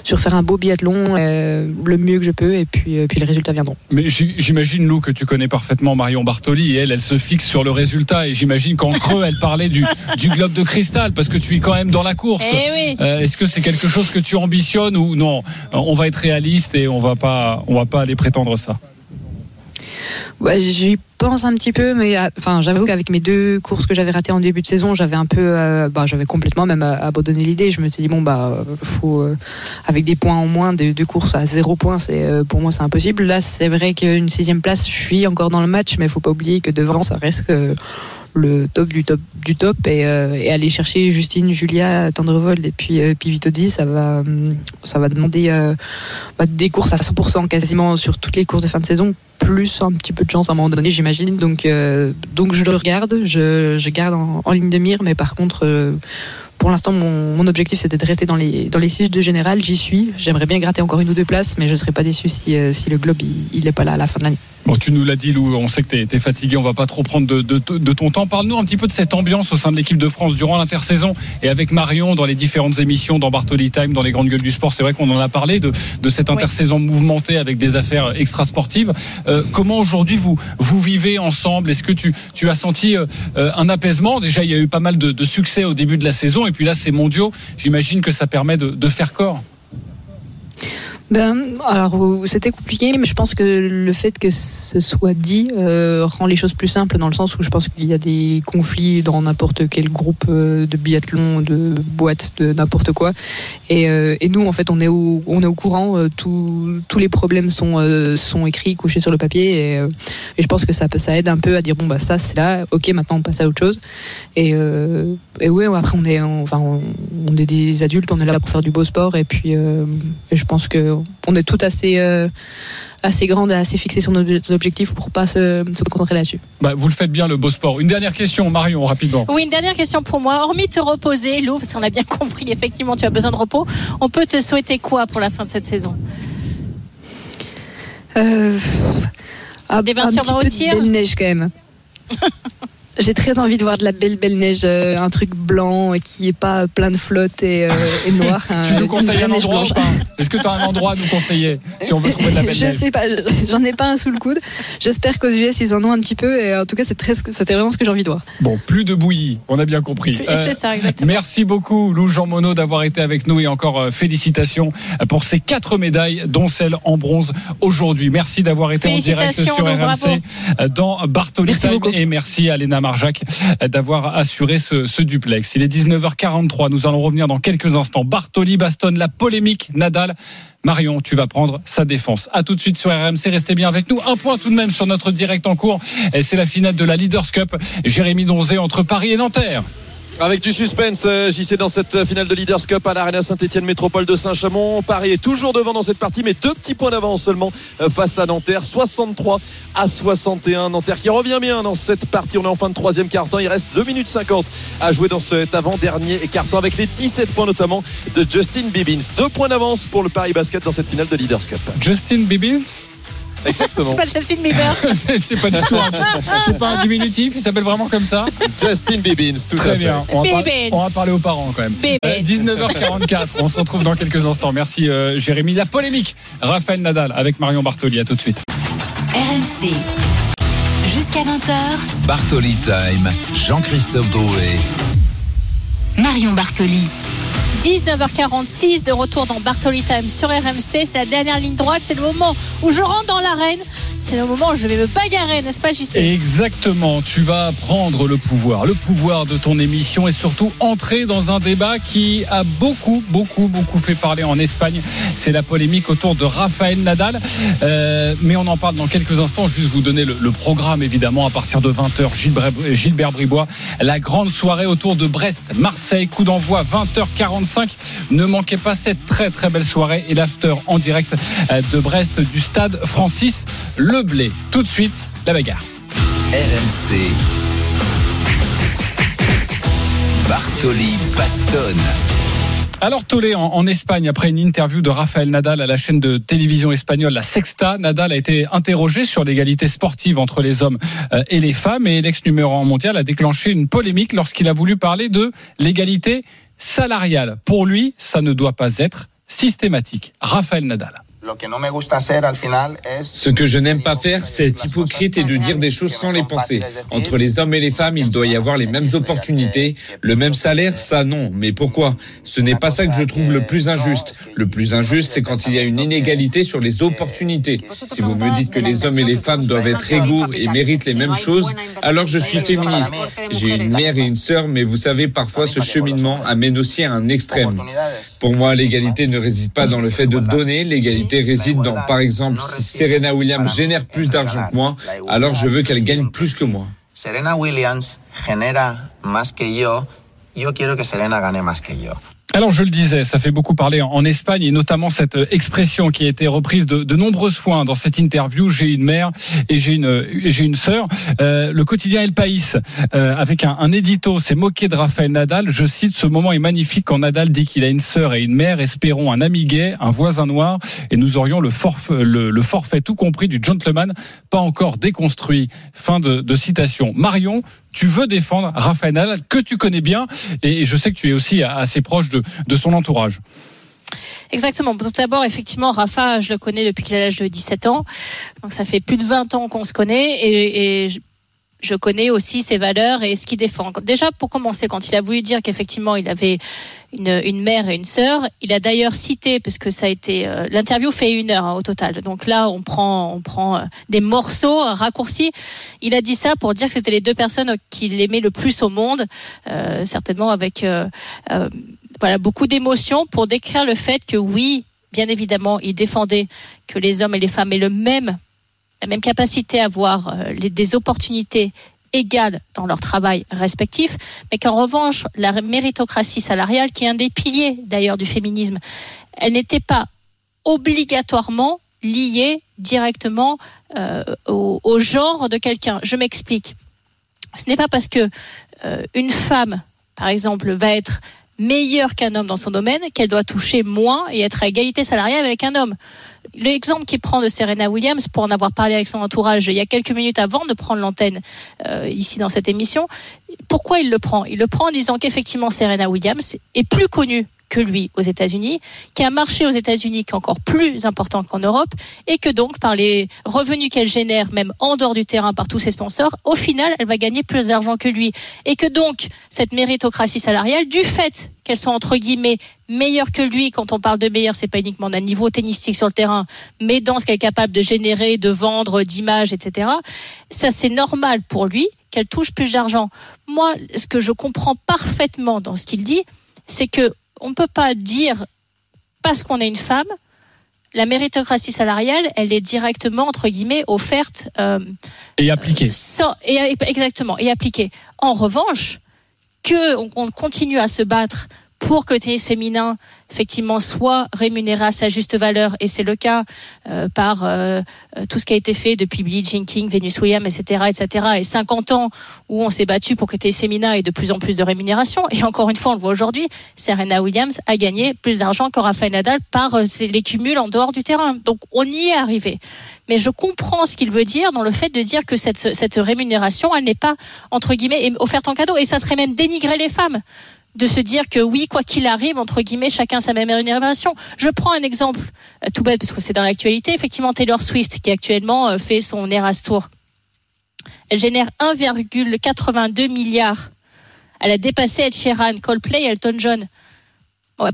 [SPEAKER 17] sur faire un beau biathlon euh, le mieux que je peux et puis euh, puis les résultats viendront.
[SPEAKER 5] Mais j'imagine Lou que tu connais parfaitement Marion Bartoli et elle, elle se fixe sur le résultat et j'imagine qu'en creux elle parlait du, du globe de cristal parce que tu es quand même dans la course.
[SPEAKER 4] Eh oui.
[SPEAKER 5] Euh, Est-ce que c'est quelque chose que tu ambitionnes ou non? On va être réaliste et on va pas on va pas aller prétendre ça.
[SPEAKER 17] J'y pense un petit peu, mais euh, enfin, j'avoue qu'avec mes deux courses que j'avais ratées en début de saison, j'avais un peu, euh, bah, j'avais complètement même euh, abandonné l'idée. Je me suis dit bon bah, faut avec des points en moins, des deux courses à zéro point, c'est pour moi c'est impossible. Là, c'est vrai qu'une sixième place, je suis encore dans le match, mais faut pas oublier que devant, ça reste le top du top du top et, euh, aller chercher Justine, Julia, Tendrevold et puis euh, puis Vitodi, ça va hum, ça va demander euh, bah, des courses à 100% quasiment sur toutes les courses de fin de saison plus un petit peu de chance à un moment donné j'imagine donc euh, donc je le regarde je, je garde en, ligne de mire mais par contre euh, pour l'instant, mon, objectif c'était de rester dans les, dans les six de général. J'y suis. J'aimerais bien gratter encore une ou deux places, mais je ne serais pas déçu si, euh, si le globe il n'est pas là à la fin de l'année.
[SPEAKER 5] Bon, tu nous l'as dit, Lou, on sait que tu es, fatigué, on va pas trop prendre de, de, de ton temps. Parle-nous un petit peu de cette ambiance au sein de l'équipe de France durant l'intersaison et avec Marion dans les différentes émissions, dans Bartoli Time, dans les grandes gueules du sport. C'est vrai qu'on en a parlé de, de cette intersaison mouvementée avec des affaires extrasportives. Euh, comment aujourd'hui vous, vous vivez ensemble? Est-ce que tu, tu as senti euh, un apaisement? Déjà, il y a eu pas mal de, de succès au début de la saison et puis là, c'est mondiaux. J'imagine que ça permet de, de faire corps.
[SPEAKER 17] Ben, alors c'était compliqué, mais je pense que le fait que ce soit dit euh, rend les choses plus simples dans le sens où je pense qu'il y a des conflits dans n'importe quel groupe euh, de biathlon, de boîte, de n'importe quoi. Et, euh, et, nous, en fait, on est au, on est au courant. Euh, tous les problèmes sont, sont écrits, couchés sur le papier. Et, je pense que ça, ça aide un peu à dire bon bah ça c'est là, ok, maintenant on passe à autre chose. Et, et oui, après on est, enfin on, est des adultes, on est là pour faire du beau sport. Et puis, je pense que on est tout assez euh, assez grande et assez fixé sur nos objectifs pour pas se, se concentrer là-dessus.
[SPEAKER 5] Bah, vous le faites bien le beau sport. Une dernière question, Marion, rapidement.
[SPEAKER 4] Oui, une dernière question pour moi. Hormis te reposer, Lou, parce qu'on a bien [LAUGHS] compris, effectivement, tu as besoin de repos. On peut te souhaiter quoi pour la fin de cette saison?
[SPEAKER 17] Euh,
[SPEAKER 4] Des vinceurs
[SPEAKER 17] un petit peu de belle neige quand même. [LAUGHS] J'ai très envie de voir de la belle belle neige, euh, un truc blanc qui est pas plein de flotte et, euh, et noir. [LAUGHS]
[SPEAKER 5] tu nous conseilles un endroit Est-ce que tu as un endroit à nous conseiller si on veut trouver de la belle
[SPEAKER 17] Je
[SPEAKER 5] neige
[SPEAKER 17] sais pas, [LAUGHS] j'en ai pas un sous le coude. J'espère qu'aux US ils en ont un petit peu et en tout cas c'est très, vraiment ce que j'ai envie de voir.
[SPEAKER 5] Bon, plus de bouillie, on a bien compris.
[SPEAKER 4] Euh, c'est ça exactement.
[SPEAKER 5] Merci beaucoup Lou Jean Monod d'avoir été avec nous et encore euh, félicitations pour ces quatre médailles, dont celle en bronze aujourd'hui. Merci d'avoir été en direct sur RMC
[SPEAKER 4] bravo.
[SPEAKER 5] dans Bartoli
[SPEAKER 17] Merci
[SPEAKER 5] Time
[SPEAKER 17] beaucoup.
[SPEAKER 5] et merci à Léna Marjac d'avoir assuré ce, duplex. Il est 19h43. Nous allons revenir dans quelques instants. Bartoli bastonne la polémique Nadal. Marion, tu vas prendre sa défense. À tout de suite sur RMC. Restez bien avec nous. Un point tout de même sur notre direct en cours. C'est la finale de la Leaders Cup. Jérémy Donzé entre Paris et Nanterre.
[SPEAKER 6] Avec du suspense, euh, JC dans cette finale de Leaders Cup à l'Arena Saint-Etienne Métropole de Saint-Chamond. Paris est toujours devant dans cette partie, mais deux petits points d'avance seulement euh, face à Nanterre. 63 à 61. Nanterre qui revient bien dans cette partie. On est en fin de troisième quart-temps. Il reste 2 minutes 50 à jouer dans cet avant-dernier quart-temps avec les 17 points notamment de Justin Bibbins. Deux points d'avance pour le Paris Basket dans cette finale de Leaders Cup.
[SPEAKER 5] Justin Bibbins
[SPEAKER 6] Exactement.
[SPEAKER 4] C'est pas Justin Bieber. [LAUGHS]
[SPEAKER 5] c'est pas du tout. Un, c'est pas un diminutif. Il s'appelle vraiment comme ça.
[SPEAKER 6] Justin Bibbins. Tout
[SPEAKER 5] Très
[SPEAKER 6] à
[SPEAKER 5] bien.
[SPEAKER 6] Fait.
[SPEAKER 5] On va, parler, on va, parler, aux parents quand même.
[SPEAKER 4] Euh,
[SPEAKER 5] 19h44. on se retrouve dans quelques instants. Merci euh, Jérémy. La polémique. Raphaël Nadal avec Marion Bartoli. À tout de suite.
[SPEAKER 18] RMC. Jusqu'à 20h.
[SPEAKER 3] Bartoli Time. Jean-Christophe Drouet.
[SPEAKER 18] Marion Bartoli.
[SPEAKER 4] 19h46 de retour dans Bartoli Time sur RMC. C'est la dernière ligne droite. C'est le moment où je rentre dans l'arène. C'est le moment où je vais me bagarrer, n'est-ce pas, JC
[SPEAKER 5] Exactement. Tu vas prendre le pouvoir, le pouvoir de ton émission et surtout entrer dans un débat qui a beaucoup, beaucoup, beaucoup fait parler en Espagne. C'est la polémique autour de Raphaël Nadal. Euh, mais on en parle dans quelques instants. Juste vous donner le, le programme, évidemment, à partir de 20h. Gilbert, Gilbert Bribois, la grande soirée autour de Brest, Marseille, coup d'envoi 20h45. Ne manquez pas cette très, très belle soirée et l'after en direct de Brest du stade Francis Leblé. Tout de suite, la bagarre.
[SPEAKER 3] RMC. Bartoli Bastonne.
[SPEAKER 5] Alors Tolé, en, en, Espagne, après une interview de Rafael Nadal à la chaîne de télévision espagnole La Sexta, Nadal a été interrogé sur l'égalité sportive entre les hommes euh, et les femmes et l'ex numéro 1 mondial a déclenché une polémique lorsqu'il a voulu parler de l'égalité salariale. Pour lui, ça ne doit pas être systématique. Rafael Nadal.
[SPEAKER 9] Ce que je n'aime pas faire, c'est être hypocrite et de dire des choses sans les penser. Entre les hommes et les femmes, il doit y avoir les mêmes opportunités, le même salaire, ça non. Mais pourquoi? Ce n'est pas ça que je trouve le plus injuste. Le plus injuste, c'est quand il y a une inégalité sur les opportunités. Si vous me dites que les hommes et les femmes doivent être égaux et méritent les mêmes choses, alors je suis féministe. J'ai une mère et une sœur, mais vous savez, parfois ce cheminement amène aussi à un extrême. Pour moi, l'égalité ne réside pas dans le fait de donner, l'égalité réside dans, par exemple, si Serena Williams génère plus d'argent que moi, alors je veux qu'elle gagne plus que moi.
[SPEAKER 11] Serena Williams genera más que yo, yo quiero que Serena gane más que yo.
[SPEAKER 5] Alors je le disais, ça fait beaucoup parler en Espagne et notamment cette expression qui a été reprise de, de nombreuses fois hein, dans cette interview. J'ai une mère et j'ai une j'ai une sœur. Euh, le quotidien El País euh, avec un, un édito s'est moqué de Rafael Nadal. Je cite ce moment est magnifique quand Nadal dit qu'il a une sœur et une mère. Espérons un ami gay, un voisin noir et nous aurions le forfait, le, le forfait tout compris du gentleman pas encore déconstruit. Fin de, de citation. Marion, tu veux défendre Rafael que tu connais bien et je sais que tu es aussi assez proche de, son entourage.
[SPEAKER 4] Exactement. Tout d'abord, effectivement, Rafa, je le connais depuis qu'il a l'âge de 17 ans. Donc ça fait plus de 20 ans qu'on se connaît et je, connais aussi ses valeurs et ce qu'il défend. Déjà, pour commencer, quand il a voulu dire qu'effectivement il avait une, une, mère et une sœur, il a d'ailleurs cité, parce que ça a été euh, l'interview fait une heure hein, au total. Donc là, on prend, on prend euh, des morceaux raccourcis. Il a dit ça pour dire que c'était les deux personnes qu'il aimait le plus au monde, euh, certainement avec voilà beaucoup d'émotions pour décrire le fait que oui, bien évidemment, il défendait que les hommes et les femmes aient le même la même capacité à avoir euh, des opportunités égales dans leur travail respectif, mais qu'en revanche, la méritocratie salariale, qui est un des piliers d'ailleurs du féminisme, elle n'était pas obligatoirement liée directement euh, au, au, genre de quelqu'un. Je m'explique. Ce n'est pas parce que euh, une femme, par exemple, va être meilleure qu'un homme dans son domaine qu'elle doit toucher moins et être à égalité salariale avec un homme l'exemple qu'il prend de Serena Williams, pour en avoir parlé avec son entourage il y a quelques minutes avant de prendre l'antenne euh, ici dans cette émission, pourquoi il le prend? Il le prend en disant qu'effectivement Serena Williams est plus connue que lui aux États-Unis, qui a un marché aux États-Unis qui est encore plus important qu'en Europe, et que donc par les revenus qu'elle génère, même en dehors du terrain par tous ses sponsors, au final, elle va gagner plus d'argent que lui. Et que donc, cette méritocratie salariale, du fait qu'elle soit entre guillemets meilleure que lui, quand on parle de meilleure, c'est pas uniquement d'un niveau tennistique sur le terrain, mais dans ce qu'elle est capable de générer, de vendre, d'images, etc. Ça, c'est normal pour lui qu'elle touche plus d'argent. Moi, ce que je comprends parfaitement dans ce qu'il dit, c'est que on ne peut pas dire parce qu'on est une femme, la méritocratie salariale, elle est directement entre guillemets offerte
[SPEAKER 5] euh, et appliquée.
[SPEAKER 4] Sans, et, exactement, et appliquée. En revanche, que on, on continue à se battre pour que le tennis féminin effectivement soit rémunéré à sa juste valeur et c'est le cas euh, par euh, tout ce qui a été fait depuis Billie Jean King, Venus Williams, etc., etc. Et 50 ans où on s'est battu pour que le tennis féminin ait de plus en plus de rémunération. Et encore une fois, on le voit aujourd'hui, Serena Williams a gagné plus d'argent que Rafael Nadal par euh, les cumuls en dehors du terrain. Donc on y est arrivé. Mais je comprends ce qu'il veut dire dans le fait de dire que cette, cette rémunération, elle n'est pas, entre guillemets, offerte en cadeau. Et ça serait même dénigrer les femmes de se dire que oui, quoi qu'il arrive, entre guillemets, chacun sa même rémunération. Je prends un exemple euh, tout bête parce que c'est dans l'actualité. Effectivement, Taylor Swift qui actuellement euh, fait son Eras Tour, elle génère 1,82 milliards. Elle a dépassé Ed Sheeran, Coldplay, Elton John.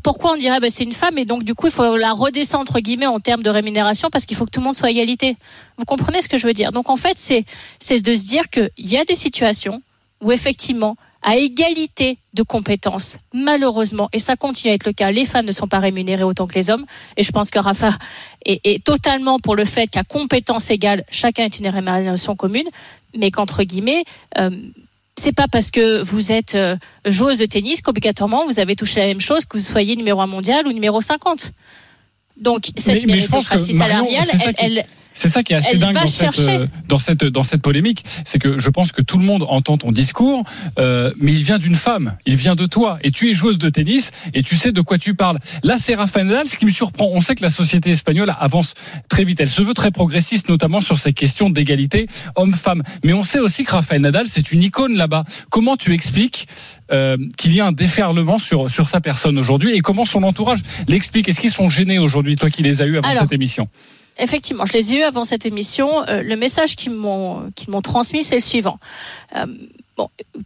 [SPEAKER 4] Pourquoi on dirait bah, c'est une femme et donc du coup il faut la redescendre entre guillemets en termes de rémunération parce qu'il faut que tout le monde soit à égalité. Vous comprenez ce que je veux dire? Donc en fait c'est c'est de se dire qu'il y a des situations où effectivement à égalité de compétences. Malheureusement, et ça continue à être le cas, les femmes ne sont pas rémunérées autant que les hommes. Et je pense que Rafa est, est totalement pour le fait qu'à compétences égales, chacun est une rémunération commune, mais qu'entre guillemets, euh, c'est pas parce que vous êtes euh, joueuse de tennis qu'obligatoirement vous avez touché la même chose que vous soyez numéro 1 mondial ou numéro 50. Donc cette
[SPEAKER 5] mais, mais
[SPEAKER 4] méritocratie
[SPEAKER 5] Marion,
[SPEAKER 4] salariale, elle,
[SPEAKER 5] qui...
[SPEAKER 4] elle
[SPEAKER 5] C'est ça qui est assez
[SPEAKER 4] Elle
[SPEAKER 5] dingue dans cette, euh, dans cette dans cette polémique, c'est que je pense que tout le monde entend ton discours, euh, mais il vient d'une femme, il vient de toi, et tu es joueuse de tennis et tu sais de quoi tu parles. Là, c'est Rafael Nadal. Ce qui me surprend, on sait que la société espagnole avance très vite. Elle se veut très progressiste, notamment sur ces questions d'égalité homme-femme. Mais on sait aussi que Rafael Nadal, c'est une icône là-bas. Comment tu expliques euh, qu'il y a un déferlement sur sur sa personne aujourd'hui et comment son entourage l'explique? Est-ce qu'ils sont gênés aujourd'hui, toi qui les as eus avant
[SPEAKER 4] Alors,
[SPEAKER 5] cette émission?
[SPEAKER 4] Effectivement, je les ai eus avant cette émission. Euh, le message qu'ils m'ont transmis, c'est le suivant. Euh,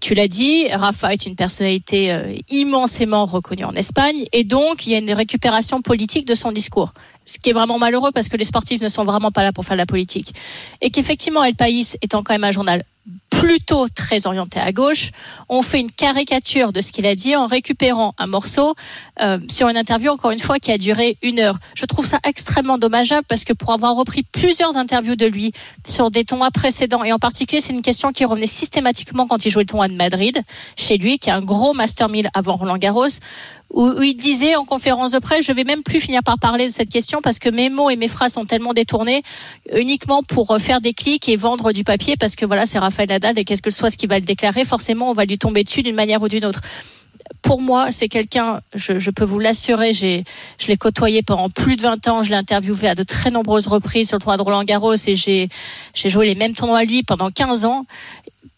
[SPEAKER 4] tu l'as dit, Rafa est une personnalité euh, immensément reconnue en Espagne, et donc il y a une récupération politique de son discours. Ce qui est vraiment malheureux parce que les sportifs ne sont vraiment pas là pour faire de la politique. Et qu'effectivement, El País étant quand même un journal plutôt très orienté à gauche, on fait une caricature de ce qu'il a dit en récupérant un morceau euh, sur une interview, encore une fois, qui a duré une heure. Je trouve ça extrêmement dommageable parce que pour avoir repris plusieurs interviews de lui sur des tournois précédents, et en particulier, c'est une question qui revenait systématiquement quand il jouait le tournoi de Madrid, chez lui, qui est un gros Master 1000 avant Roland Garros, où, où il disait en conférence de presse, je vais même plus finir par parler de cette question parce que mes mots et mes phrases sont tellement détournés uniquement pour euh, faire des clics et vendre du papier parce que voilà, c'est Raphaël Nadal et qu'est-ce que soit ce qu'il va le déclarer, forcément, on va lui tomber dessus d'une manière ou d'une autre. Pour moi, c'est quelqu'un, je, je peux vous l'assurer, j'ai, je l'ai côtoyé pendant plus de 20 ans, je l'ai interviewé à de très nombreuses reprises sur le tournoi de Roland Garros et j'ai, j'ai joué les mêmes tournois à lui pendant 15 ans.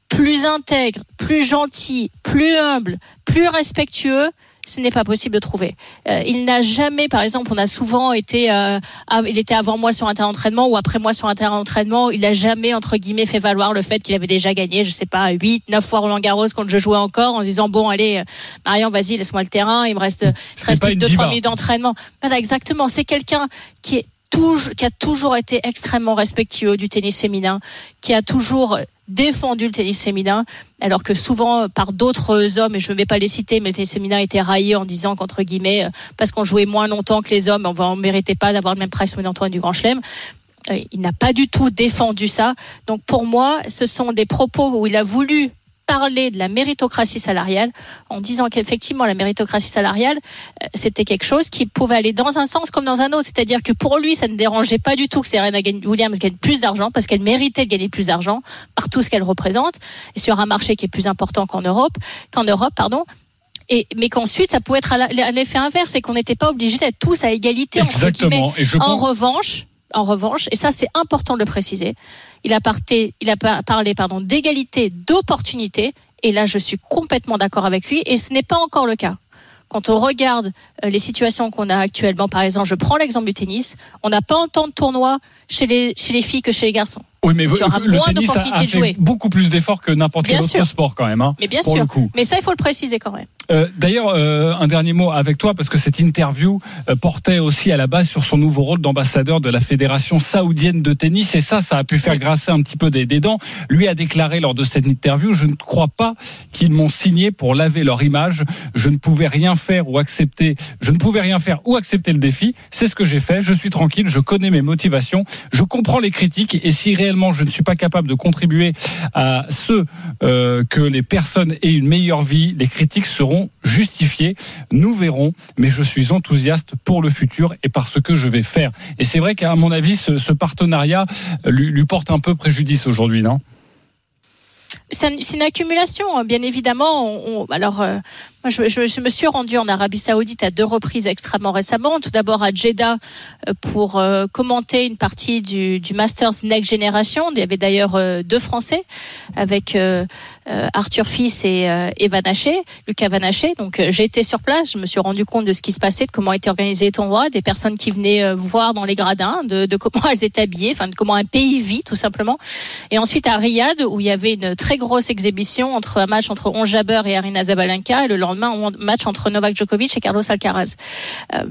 [SPEAKER 4] Plus intègre, plus gentil, plus humble, plus respectueux, ce n'est pas possible de trouver. Euh, il n'a jamais, par exemple, on a souvent été, euh, il était avant moi sur un terrain d'entraînement ou après moi sur un terrain d'entraînement. Il n'a jamais, entre guillemets, fait valoir le fait qu'il avait déjà gagné, je sais pas, 8, 9 fois Roland Garros quand je jouais encore en disant, bon, allez, euh, Marion, vas-y, laisse-moi le terrain, il me reste, il me reste plus de 2-3
[SPEAKER 5] diva.
[SPEAKER 4] minutes d'entraînement. Voilà, exactement. C'est quelqu'un qui est toujours, qui a toujours été extrêmement respectueux du tennis féminin, qui a toujours défendu le tennis féminin, alors que souvent par d'autres hommes, et je ne vais pas les citer, mais le tennis féminin était raillé en disant qu'entre guillemets, euh, parce qu'on jouait moins longtemps que les hommes, on ne méritait pas d'avoir le même price money Antoine du Grand Chelem. Euh, Il n'a pas du tout défendu ça. Donc pour moi, ce sont des propos où il a voulu parler de la méritocratie salariale en disant qu'effectivement la méritocratie salariale euh, c'était quelque chose qui pouvait aller dans un sens comme dans un autre c'est-à-dire que pour lui ça ne dérangeait pas du tout que Serena Williams gagne plus d'argent parce qu'elle méritait de gagner plus d'argent par tout ce qu'elle représente et sur un marché qui est plus important qu'en Europe qu'en Europe pardon et, mais qu'ensuite ça pouvait être à l'effet inverse et qu'on n'était pas obligé d'être tous à égalité entre
[SPEAKER 5] Exactement.
[SPEAKER 4] guillemets.
[SPEAKER 5] Et je
[SPEAKER 4] en
[SPEAKER 5] pense-
[SPEAKER 4] revanche en revanche, et ça c'est important de le préciser, il a, parlé pardon, d'égalité d'opportunité, et là je suis complètement d'accord avec lui, et ce n'est pas encore le cas. Quand on regarde les situations qu'on a actuellement, par exemple, je prends l'exemple du tennis, on n'a pas autant de tournois chez les, chez les filles que chez les garçons.
[SPEAKER 5] Oui, mais
[SPEAKER 4] Donc, il y aura
[SPEAKER 5] le
[SPEAKER 4] moins
[SPEAKER 5] tennis a, a
[SPEAKER 4] de jouer.
[SPEAKER 5] fait beaucoup plus d'efforts que n'importe quel autre sport quand même. hein,
[SPEAKER 4] Mais bien
[SPEAKER 5] pour
[SPEAKER 4] sûr.
[SPEAKER 5] le coup.
[SPEAKER 4] Mais ça, il faut le préciser quand même.
[SPEAKER 5] Euh, D'ailleurs, euh, un dernier mot avec toi, parce que cette interview euh, portait aussi à la base sur son nouveau rôle d'ambassadeur de la Fédération saoudienne de tennis, et ça, ça a pu faire grasser un petit peu des, des dents. Lui a déclaré lors de cette interview, je ne crois pas qu'ils m'ont signé pour laver leur image. Je ne pouvais rien faire ou accepter, je ne pouvais rien faire ou accepter le défi. C'est ce que j'ai fait. Je suis tranquille, je connais mes motivations, je comprends les critiques, et si réellement je ne suis pas capable de contribuer à ce euh, que les personnes aient une meilleure vie, les critiques seront justifiées. Nous verrons, mais je suis enthousiaste pour le futur et par ce que je vais faire. Et c'est vrai qu'à mon avis, ce, partenariat lui, porte un peu préjudice aujourd'hui, non?
[SPEAKER 4] C'est une, accumulation, hein, bien évidemment. Alors, euh, je, je- je me suis rendue en Arabie Saoudite à deux reprises extrêmement récemment. Tout d'abord à Jeddah euh, pour euh, commenter une partie du, du Masters Next Generation. Il y avait d'ailleurs euh, deux Français avec Arthur Fils et, et Vanaché, Lucas Vanaché. Donc, été sur place. Je me suis rendu compte de ce qui se passait, de comment était organisé les tournois, des personnes qui venaient voir dans les gradins, de, de comment [LAUGHS] elles étaient habillées, enfin de comment un pays vit tout simplement. Et ensuite à Riyad où il y avait une très grosse exhibition entre un match entre Ons Jabeur et Arina Zabalenka le lendemain un match entre Novak Djokovic et Carlos Alcaraz. Euh,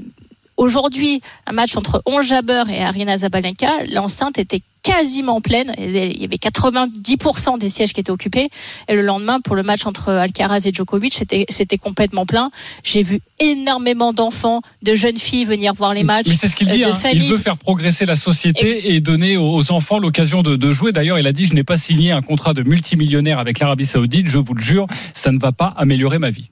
[SPEAKER 4] Aujourd'hui, un match entre Ons Jabeur et Arina Zabalenka, l'enceinte était quasiment pleine. Il y avait 90% des sièges qui étaient occupés. Et le lendemain, pour le match entre Alcaraz et Djokovic, c'était, complètement plein. J'ai vu énormément d'enfants, de jeunes filles venir voir les matchs.
[SPEAKER 5] Mais c'est ce qu'il
[SPEAKER 4] euh,
[SPEAKER 5] dit.
[SPEAKER 4] de
[SPEAKER 5] hein. Il veut faire progresser la société et donner aux aux enfants l'occasion de, de jouer. D'ailleurs, il a dit Je n'ai pas signé un contrat de multimillionnaire avec l'Arabie Saoudite. Je vous le jure, ça ne va pas améliorer ma vie.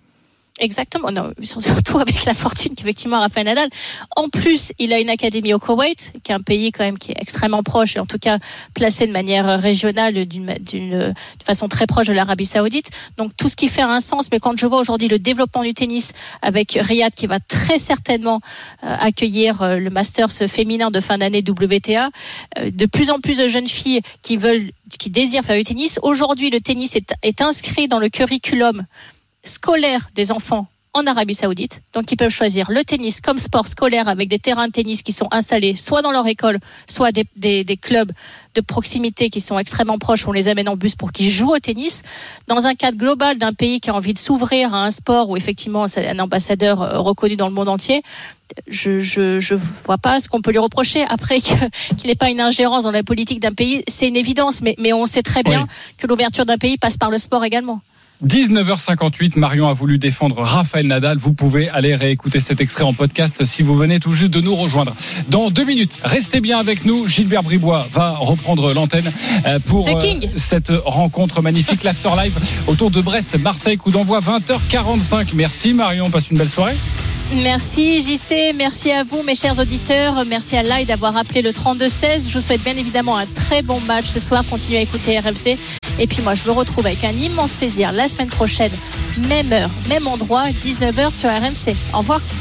[SPEAKER 4] Exactement, surtout avec la fortune qu'effectivement Rafael Nadal. En plus, il a une académie au Koweït, qui est un pays quand même qui est extrêmement proche et en tout cas placé de manière régionale, d'une façon très proche de l'Arabie Saoudite. Donc tout ce qui fait un sens. Mais quand je vois aujourd'hui le développement du tennis avec Riyad qui va très certainement euh, accueillir euh, le Masters féminin de fin d'année WTA, euh, de plus en plus de jeunes filles qui veulent, qui désirent faire du tennis. Aujourd'hui, le tennis est inscrit dans le curriculum scolaire des enfants en Arabie Saoudite. Donc, ils peuvent choisir le tennis comme sport scolaire avec des terrains de tennis qui sont installés soit dans leur école, soit des, des, des clubs de proximité qui sont extrêmement proches. On les amène en bus pour qu'ils jouent au tennis. Dans un cadre global d'un pays qui a envie de s'ouvrir à un sport où effectivement c'est un ambassadeur euh, reconnu dans le monde entier, je, je, je vois pas ce qu'on peut lui reprocher. Après [LAUGHS] qu'il n'ait pas une ingérence dans la politique d'un pays, c'est une évidence. Mais, mais on sait très bien que l'ouverture d'un pays passe par le sport également.
[SPEAKER 5] 19h58, Marion a voulu défendre Raphaël Nadal. Vous pouvez aller réécouter cet extrait en podcast si vous venez tout juste de nous rejoindre. Dans deux minutes, restez bien avec nous. Gilbert Bribois va reprendre l'antenne euh, pour euh, cette rencontre magnifique, l'After Live autour de Brest, Marseille, coup d'envoi 20h45. Merci Marion, passe une belle soirée.
[SPEAKER 4] Merci JC, merci à vous mes chers auditeurs, merci à Lai d'avoir appelé le 32-16. Je vous souhaite bien évidemment un très bon match ce soir, continuez à écouter RMC. Et puis moi je me retrouve avec un immense plaisir la semaine prochaine, même heure, même endroit, 19h sur RMC. Au revoir.